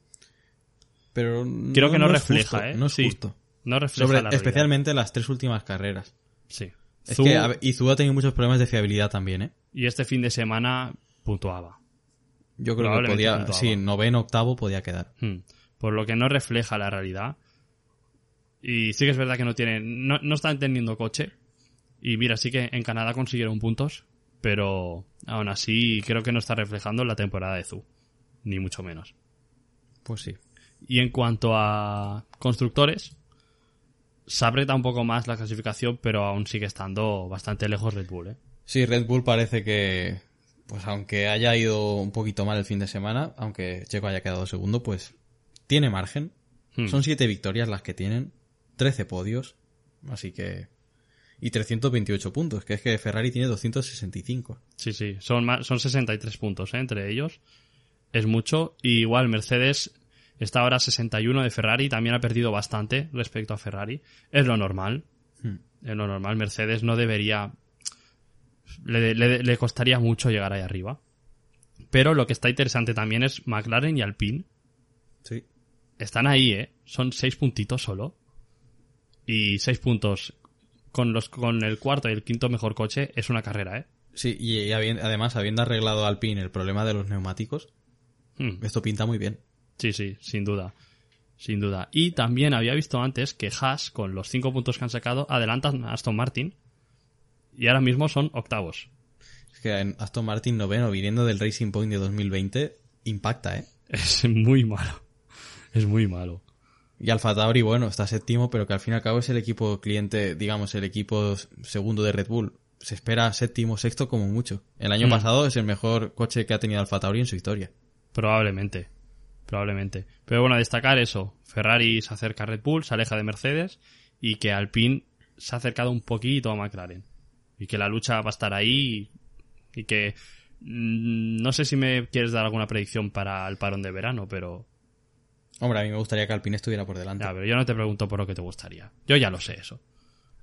Pero Creo que no, refleja, justo, ¿eh? No es Sí, justo. No refleja Sobre, la especialmente las tres últimas carreras. Sí. Es Zu- que, a ver, y Zu ha tenido muchos problemas de fiabilidad también, ¿eh? y este fin de semana puntuaba. Yo creo que podía, sí, noveno, octavo podía quedar. Hmm. Por lo que no refleja la realidad. Y sí que es verdad que no tiene, no, no están teniendo coche. Y mira, sí que en Canadá consiguieron puntos, pero aún así creo que no está reflejando la temporada de Zu. Ni mucho menos. Pues sí. Y en cuanto a constructores, se aprieta un poco más la clasificación, pero aún sigue estando bastante lejos Red Bull, ¿eh? Sí, Red Bull parece que, pues aunque haya ido un poquito mal el fin de semana, aunque Checo haya quedado segundo, pues tiene margen. Hmm. Son siete victorias las que tienen, 13 podios, así que... Y 328 puntos, que es que Ferrari tiene 265. Sí, sí, son, más, son 63 puntos ¿eh? entre ellos. Es mucho. Y igual Mercedes está ahora a 61 de Ferrari, también ha perdido bastante respecto a Ferrari. Es lo normal. Hmm. Es lo normal. Mercedes no debería... Le, le- le costaría mucho llegar ahí arriba. Pero lo que está interesante también es McLaren y Alpine. Sí. Están ahí, ¿eh? Son seis puntitos solo. Y seis puntos con, los, con el cuarto y el quinto mejor coche es una carrera, ¿eh? Sí, y, además, habiendo arreglado Alpine el problema de los neumáticos, Hmm. esto pinta muy bien. Sí, sí, sin duda. Sin duda. Y también había visto antes que Haas, con los cinco puntos que han sacado, adelantan a Aston Martin. Y ahora mismo son octavos. Es que en Aston Martin noveno, viniendo del Racing Point de 2020, impacta, ¿eh? Es muy malo. Es muy malo. Y Alfa Tauri, bueno, está séptimo, pero que al fin y al cabo es el equipo cliente, digamos, el equipo segundo de Red Bull. Se espera séptimo, sexto como mucho. El año Mm. pasado es el mejor coche que ha tenido Alfa Tauri en su historia. Probablemente. Probablemente. Pero bueno, destacar eso. Ferrari se acerca a Red Bull, se aleja de Mercedes. Y que Alpine se ha acercado un poquito a McLaren. Y que la lucha va a estar ahí. Y que. mm, No sé si me quieres dar alguna predicción para el parón de verano, pero. Hombre, a mí me gustaría que Alpine estuviera por delante. Ya, pero yo no te pregunto por lo que te gustaría. Yo ya lo sé eso.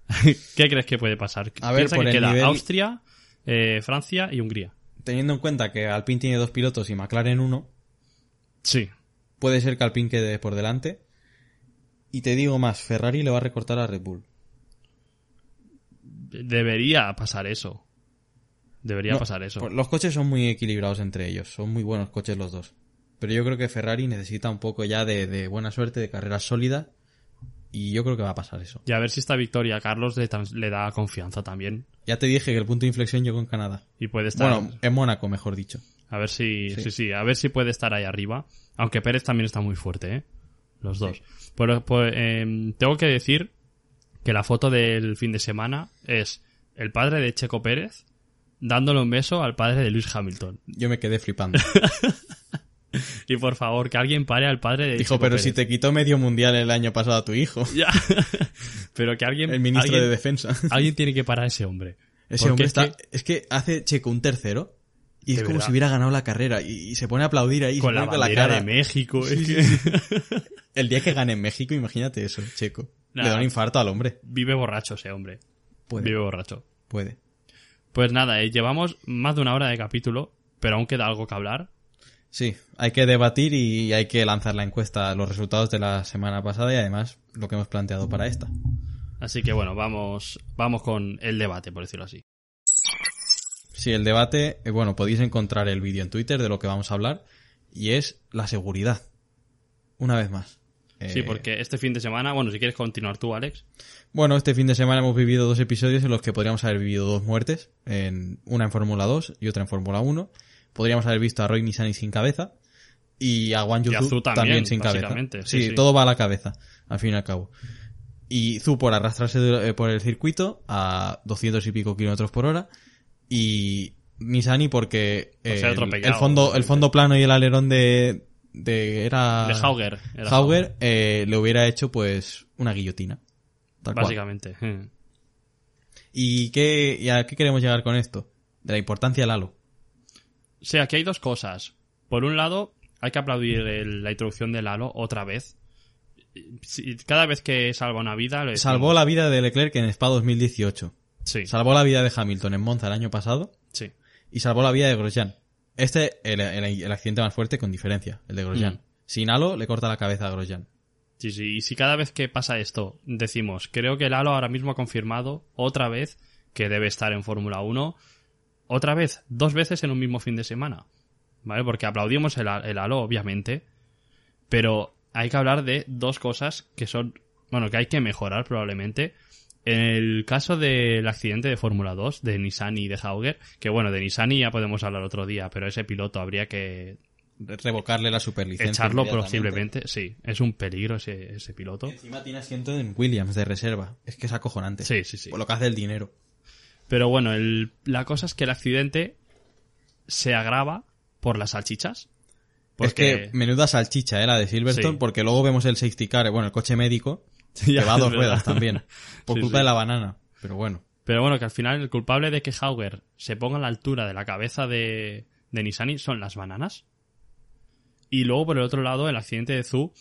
(laughs) ¿Qué crees que puede pasar? A ver, Piensa por que el queda nivel- Austria, eh, Francia y Hungría. Teniendo en cuenta que Alpine tiene dos pilotos y McLaren uno, Sí. puede ser que Alpine quede por delante. Y te digo más, Ferrari le va a recortar a Red Bull. Debería pasar eso. Debería No, pasar eso. pues Los coches son muy equilibrados entre ellos, son muy buenos coches los dos. Pero yo creo que Ferrari necesita un poco ya de, de buena suerte, de carrera sólida. Y yo creo que va a pasar eso. Y a ver si esta victoria a Carlos le, da confianza también. Ya te dije que el punto de inflexión llegó en Canadá. Y puede estar. Bueno, en Mónaco, mejor dicho. A ver si, Sí. sí. sí, a ver si puede estar ahí arriba. Aunque Pérez también está muy fuerte, ¿eh? Los dos. Pero, pues, em, tengo que decir que la foto del fin de semana es el padre de Checo Pérez dándole un beso al padre de Luis Hamilton. Yo me quedé flipando. (laughs) Y por favor, que alguien pare al padre de Dijo, Checo pero Pérez. si te quitó medio mundial el año pasado a tu hijo. Ya. (laughs) pero que alguien... El ministro alguien, de Defensa. (laughs) alguien tiene que parar a ese hombre. Ese hombre es está... que- Es que hace Checo un tercero. Y es como verdad. si hubiera ganado la carrera. Y, y se pone a aplaudir ahí. con la bandera cara. de México. es Sí, que- sí, El día que gane en México, imagínate eso, Checo. Le Nada. da un infarto al hombre. Vive borracho ese hombre. Puede. Vive borracho. Puede. Pues nada, eh, llevamos más de una hora de capítulo, pero aún queda algo que hablar. Sí, hay que debatir y hay que lanzar la encuesta, los resultados de la semana pasada y además lo que hemos planteado para esta. Así que bueno, vamos, vamos con el debate, por decirlo así. Sí, el debate, eh, bueno, podéis encontrar el vídeo en Twitter de lo que vamos a hablar y es la seguridad. Una vez más. Sí, Eh, porque este fin de semana, bueno, si quieres continuar tú, Alex. Bueno, este fin de semana hemos vivido dos episodios en los que podríamos haber vivido dos muertes, en, una en Fórmula 2 y otra en Fórmula 1. Podríamos haber visto a Roy Nissany sin cabeza y a Juan Y a Yu Zhu también, también, sin cabeza. Sí, sí, sí. todo va a la cabeza, al fin y al cabo. Y Zu por arrastrarse de- eh, por el circuito a 200 y pico kilómetros por hora y Nissany porque Por ser el- atropellado, el fondo el obviamente. fondo plano y el alerón de de era De Hauger. era Hauger, eh, le hubiera hecho pues una guillotina. Tal cual. Básicamente. eh. ¿Y, qué, ¿Y a qué queremos llegar con esto? De la importancia del halo. O sea, aquí hay dos cosas. Por un lado, hay que aplaudir el- la introducción del halo otra vez. Si- Cada vez que salva una vida... lo Salvó la vida de Leclerc en Spa 2018. Sí, Salvó la vida de Hamilton en Monza el año pasado. sí. Y salvó la vida de Grosjean. Este, el, el- el accidente más fuerte con diferencia, el de Grosjean. Mm. Sin halo, le corta la cabeza a Grosjean. Sí, sí, y si cada vez que pasa esto decimos, creo que el Halo ahora mismo ha confirmado otra vez que debe estar en Fórmula 1, otra vez, dos veces en un mismo fin de semana, ¿vale? Porque aplaudimos el, el Halo, obviamente, pero hay que hablar de dos cosas que son, bueno, que hay que mejorar probablemente. En el caso del accidente de Fórmula 2, de Nissan y de Hauger, que bueno, de Nissan ya podemos hablar otro día, pero ese piloto habría que Revocarle la superlicencia. echarlo posiblemente, sí, es un peligro ese, ese piloto. Encima tiene asiento en Williams de reserva. Es que es acojonante. Sí, sí, sí. Por lo que hace el dinero. Pero bueno, el- la cosa es que el accidente se agrava por las salchichas. Es que menuda salchicha, eh, la de Silverstone, Sí. porque luego vemos el safety car, bueno, el coche médico, (laughs) Sí, que va a es dos ruedas también. (laughs) Por Sí, culpa sí. de la banana. Pero bueno. Pero bueno, que al final el culpable de que Hauger se ponga a la altura de la cabeza de, de Nissany son las bananas. Y luego, por el otro lado, el accidente de Zu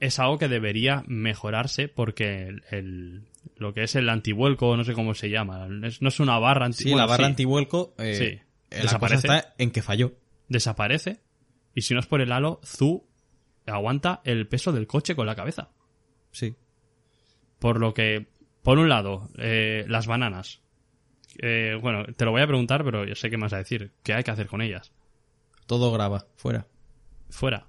es algo que debería mejorarse porque el, el- lo que es el antivuelco, no sé cómo se llama, es- no es una barra anti Sí, bueno, la barra sí, antivuelco, eh, Sí. eh, la cosa Desaparece. está en que falló. desaparece. Y si no es por el halo, Zu aguanta el peso del coche con la cabeza. Sí. Por lo que, por un lado, eh, las bananas. Eh, bueno, te lo voy a preguntar, pero yo sé qué vas a decir. ¿Qué hay que hacer con ellas? Todo graba. Fuera. Fuera.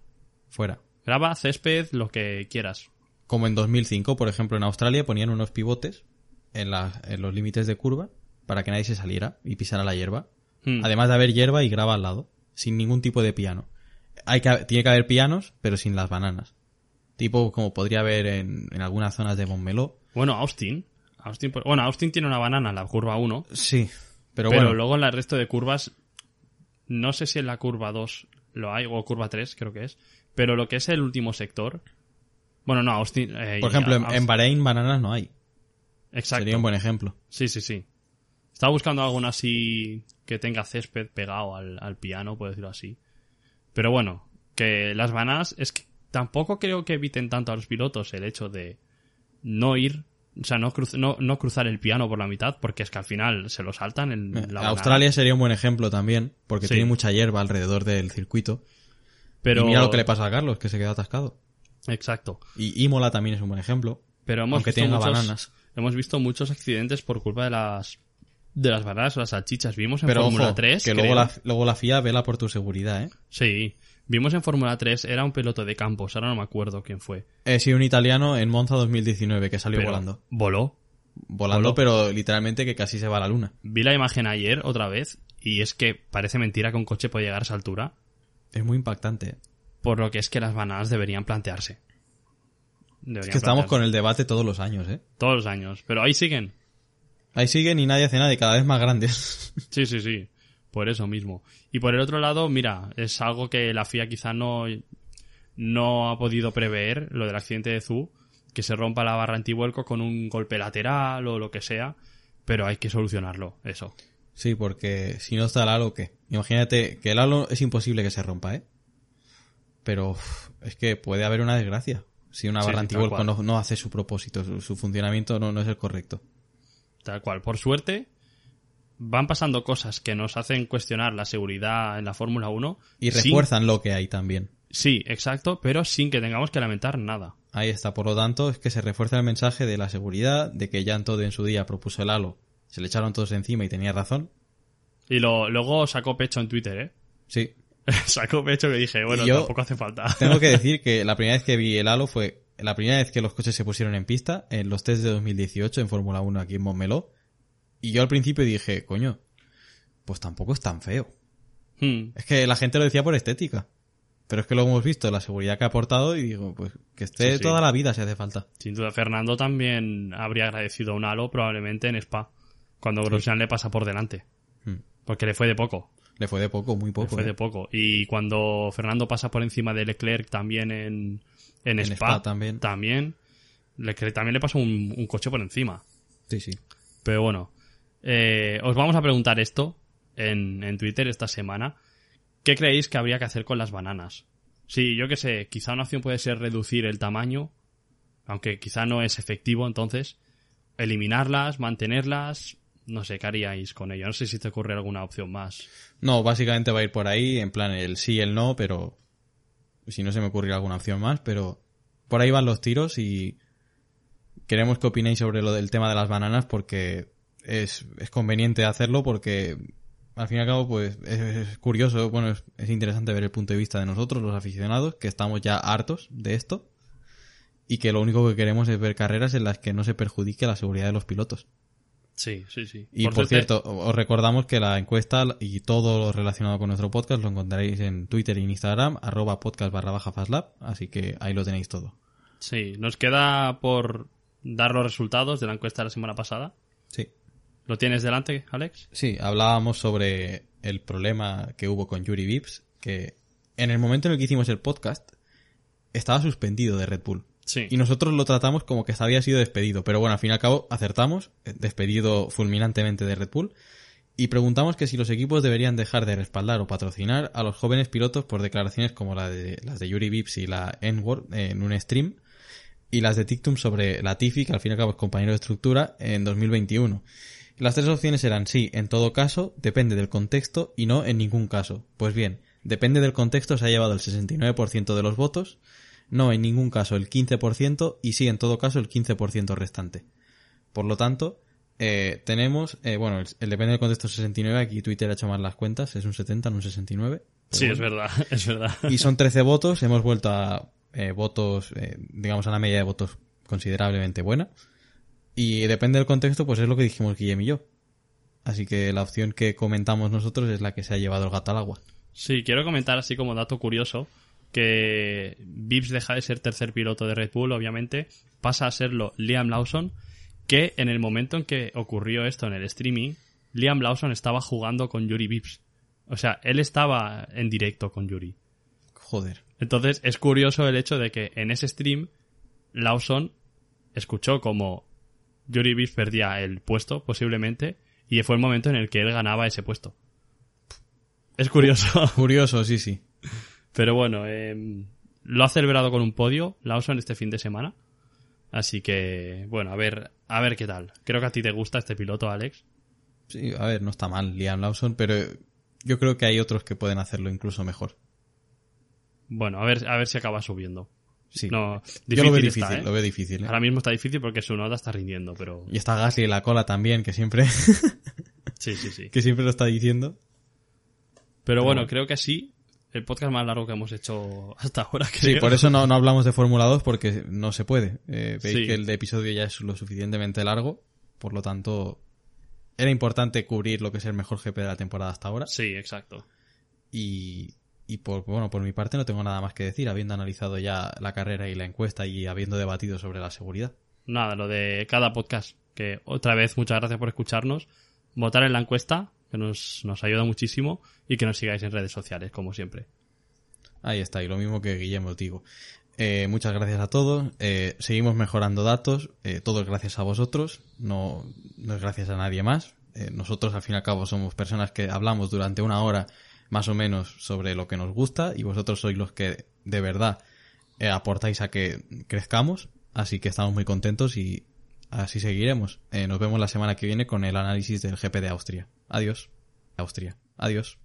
Fuera. Graba, césped, lo que quieras. Como en 2005, por ejemplo, en Australia ponían unos pivotes en, la- en los límites de curva para que nadie se saliera y pisara la hierba. Hmm. Además de haber hierba y grava al lado, sin ningún tipo de piano. Hay que, tiene que haber pianos, pero sin las bananas. Tipo como podría haber en, en algunas zonas de Montmeló. Bueno, Austin. Austin por- bueno, Austin tiene una banana en la curva 1. Sí, pero, Pero, bueno, luego en el resto de curvas, no sé si en la curva 2 lo hay, o curva 3 creo que es. Pero lo que es el último sector. Bueno, no, Austin. eh, por ejemplo, en, Bahrein bananas no hay. Exacto. Sería un buen ejemplo. Sí, sí, sí. Estaba buscando alguna así que tenga césped pegado al, al piano, por decirlo así. Pero bueno, que las bananas es que tampoco creo que eviten tanto a los pilotos el hecho de no ir, o sea, no, cruz- no, no cruzar el piano por la mitad, porque es que al final se lo saltan en Eh, la banana. Australia sería un buen ejemplo también, porque Sí. tiene mucha hierba alrededor del circuito. Pero... Y mira lo que le pasa a Carlos, que se queda atascado. Exacto. Y Imola también es un buen ejemplo. Pero hemos Aunque visto tenga muchos, bananas. hemos visto muchos accidentes por culpa de las de las bananas o las salchichas. Vimos en Pero Fórmula ojo, 3 que luego la, luego la FIA vela por tu seguridad, ¿eh? Sí, vimos en Fórmula 3 era un piloto de campos, ahora no me acuerdo quién fue. He sido un italiano en Monza 2019 que salió Pero volando. Voló. Volando, voló. pero literalmente que casi se va a la luna. Vi la imagen ayer otra vez y es que parece mentira que un coche pueda llegar a esa altura, Es muy impactante. ¿eh? por lo que es que las bananas deberían plantearse. Deberían Es que estamos con el debate todos los años, ¿eh? todos los años, pero ahí siguen. Ahí siguen y nadie hace nada y cada vez más grandes. (laughs) Sí, sí, sí. Por eso mismo. Y por el otro lado, mira, es algo que la FIA quizá no, no ha podido prever, lo del accidente de Zu, que se rompa la barra antivuelco con un golpe lateral o lo que sea, pero hay que solucionarlo, eso. sí, porque si no está el halo, ¿qué? Imagínate que el halo es imposible que se rompa, ¿eh? Pero uf, es que puede haber una desgracia. Si una Sí, barra antivuelco no, no hace su propósito, su, su funcionamiento no, no es el correcto. Tal cual. Por suerte, van pasando cosas que nos hacen cuestionar la seguridad en la Fórmula 1. Y sin- refuerzan lo que hay también. Sí, exacto, pero sin que tengamos que lamentar nada. Ahí está, por lo tanto, es que se refuerza el mensaje de la seguridad, de que Jan Todd en su día propuso el halo, se le echaron todos encima y tenía razón. Y lo, luego sacó pecho en Twitter, ¿eh? Sí, (laughs) sacó pecho que dije, bueno, yo- tampoco hace falta. Tengo que decir que (laughs) la primera vez que vi el halo fue la primera vez que los coches se pusieron en pista, en los test de 2018 en Fórmula 1 aquí en Montmeló. Y yo al principio dije, coño, pues tampoco es tan feo. Hmm. Es que la gente lo decía por estética. Pero es que lo hemos visto, la seguridad que ha aportado y digo, pues que esté Sí, sí. toda la vida si hace falta. Sin duda, Fernando también habría agradecido un halo probablemente en Spa, cuando Grosjean le pasa por delante. Hmm. Porque le fue de poco. Le fue de poco, muy Le poco. fue ¿eh? de poco. Y cuando Fernando pasa por encima de Leclerc también en, en, En Spa, Spa también. también, Leclerc también le pasó un, un coche por encima. Sí, sí. Pero bueno, eh, os vamos a preguntar esto en, en Twitter esta semana. ¿Qué creéis que habría que hacer con las bananas? Sí, yo que sé, quizá una opción puede ser reducir el tamaño, aunque quizá no es efectivo entonces. Eliminarlas, mantenerlas, no sé, ¿qué haríais con ello? No sé si te ocurre alguna opción más. No, básicamente va a ir por ahí, en plan el sí, el no, pero si no se me ocurrirá alguna opción más, pero por ahí van los tiros y queremos que opinéis sobre lo del tema de las bananas porque es, es conveniente hacerlo porque al fin y al cabo pues es, es curioso, bueno, es, es interesante ver el punto de vista de nosotros, los aficionados, que estamos ya hartos de esto y que lo único que queremos es ver carreras en las que no se perjudique la seguridad de los pilotos. Sí, sí, sí. Y por, cierto, os recordamos que la encuesta y todo lo relacionado con nuestro podcast lo encontraréis en Twitter y en Instagram, arroba podcast barra baja fastlab, así que ahí lo tenéis todo. Sí, nos queda por dar los resultados de la encuesta de la semana pasada. Sí. ¿Lo tienes delante, Alex? Sí, hablábamos sobre el problema que hubo con Yuri Vips, que en el momento en el que hicimos el podcast estaba suspendido de Red Bull. Sí. Y nosotros lo tratamos como que había sido despedido, pero bueno, al fin y al cabo acertamos, eh, despedido fulminantemente de Red Bull, y preguntamos que si los equipos deberían dejar de respaldar o patrocinar a los jóvenes pilotos por declaraciones como la de, las de Yuri Vips y la N-Word en un stream, y las de Tictum sobre la Tifi, que al fin y al cabo es compañero de estructura, en 2021. Las tres opciones eran sí, en todo caso, depende del contexto y no en ningún caso. Pues bien, depende del contexto se ha llevado el 69% de los votos, no en ningún caso el 15% y sí en todo caso el 15% restante. Por lo tanto, eh, tenemos, eh, bueno, el, el depende del contexto 69, aquí Twitter ha hecho mal las cuentas, es un 70, no un 69. pero Sí, bueno. es verdad, (laughs) es verdad. Y son 13 votos, hemos vuelto a eh, votos, eh, digamos, a una media de votos considerablemente buena. Y depende del contexto, pues es lo que dijimos Guillem y yo. Así que la opción que comentamos nosotros es la que se ha llevado el gato al agua. Sí, quiero comentar así como dato curioso que Vips deja de ser tercer piloto de Red Bull, obviamente, pasa a serlo Liam Lawson, que en el momento en que ocurrió esto en el streaming, Liam Lawson estaba jugando con Yuri Vips. O sea, él estaba en directo con Yuri. Joder. Entonces es curioso el hecho de que en ese stream Lawson escuchó como Yuri Vips perdía el puesto, posiblemente, y fue el momento en el que él ganaba ese puesto. Es curioso. (laughs) Curioso, sí, sí. Pero bueno, eh, lo ha celebrado con un podio Lawson este fin de semana. Así que, bueno, a ver, a ver qué tal. Creo que a ti te gusta este piloto, Alex. Sí, a ver, no está mal Liam Lawson, pero yo creo que hay otros que pueden hacerlo incluso mejor. Bueno, a ver, a ver si acaba subiendo. Sí. No, Yo lo veo difícil está, ¿eh? lo veo difícil. ¿eh? Ahora mismo está difícil porque su nota está rindiendo, pero Y está Gasly en la cola también, que siempre, (laughs) sí, sí, sí. (laughs) que siempre lo está diciendo. Pero bueno, creo que así el podcast más largo que hemos hecho hasta ahora. (laughs) Sí, creo. por eso no, no hablamos de Fórmula 2 porque no se puede. Eh, veis Sí. que el de episodio ya es lo suficientemente largo, por lo tanto era importante cubrir lo que es el mejor GP de la temporada hasta ahora. Sí, exacto. Y, y por, bueno, por mi parte no tengo nada más que decir, habiendo analizado ya la carrera y la encuesta y habiendo debatido sobre la seguridad. Nada, lo de cada podcast. Que otra vez, muchas gracias por escucharnos. Votar en la encuesta, que nos, nos ayuda muchísimo. Y que nos sigáis en redes sociales, como siempre. Ahí está, y lo mismo que Guillermo digo. Eh, muchas gracias a todos. Eh, seguimos mejorando datos. Eh, todo es gracias a vosotros. No, no es gracias a nadie más. Eh, nosotros, al fin y al cabo, somos personas que hablamos durante una hora más o menos sobre lo que nos gusta y vosotros sois los que de verdad eh, aportáis a que crezcamos. Así que estamos muy contentos y así seguiremos. Eh, nos vemos la semana que viene con el análisis del GP de Austria. Adiós. Austria. Adiós.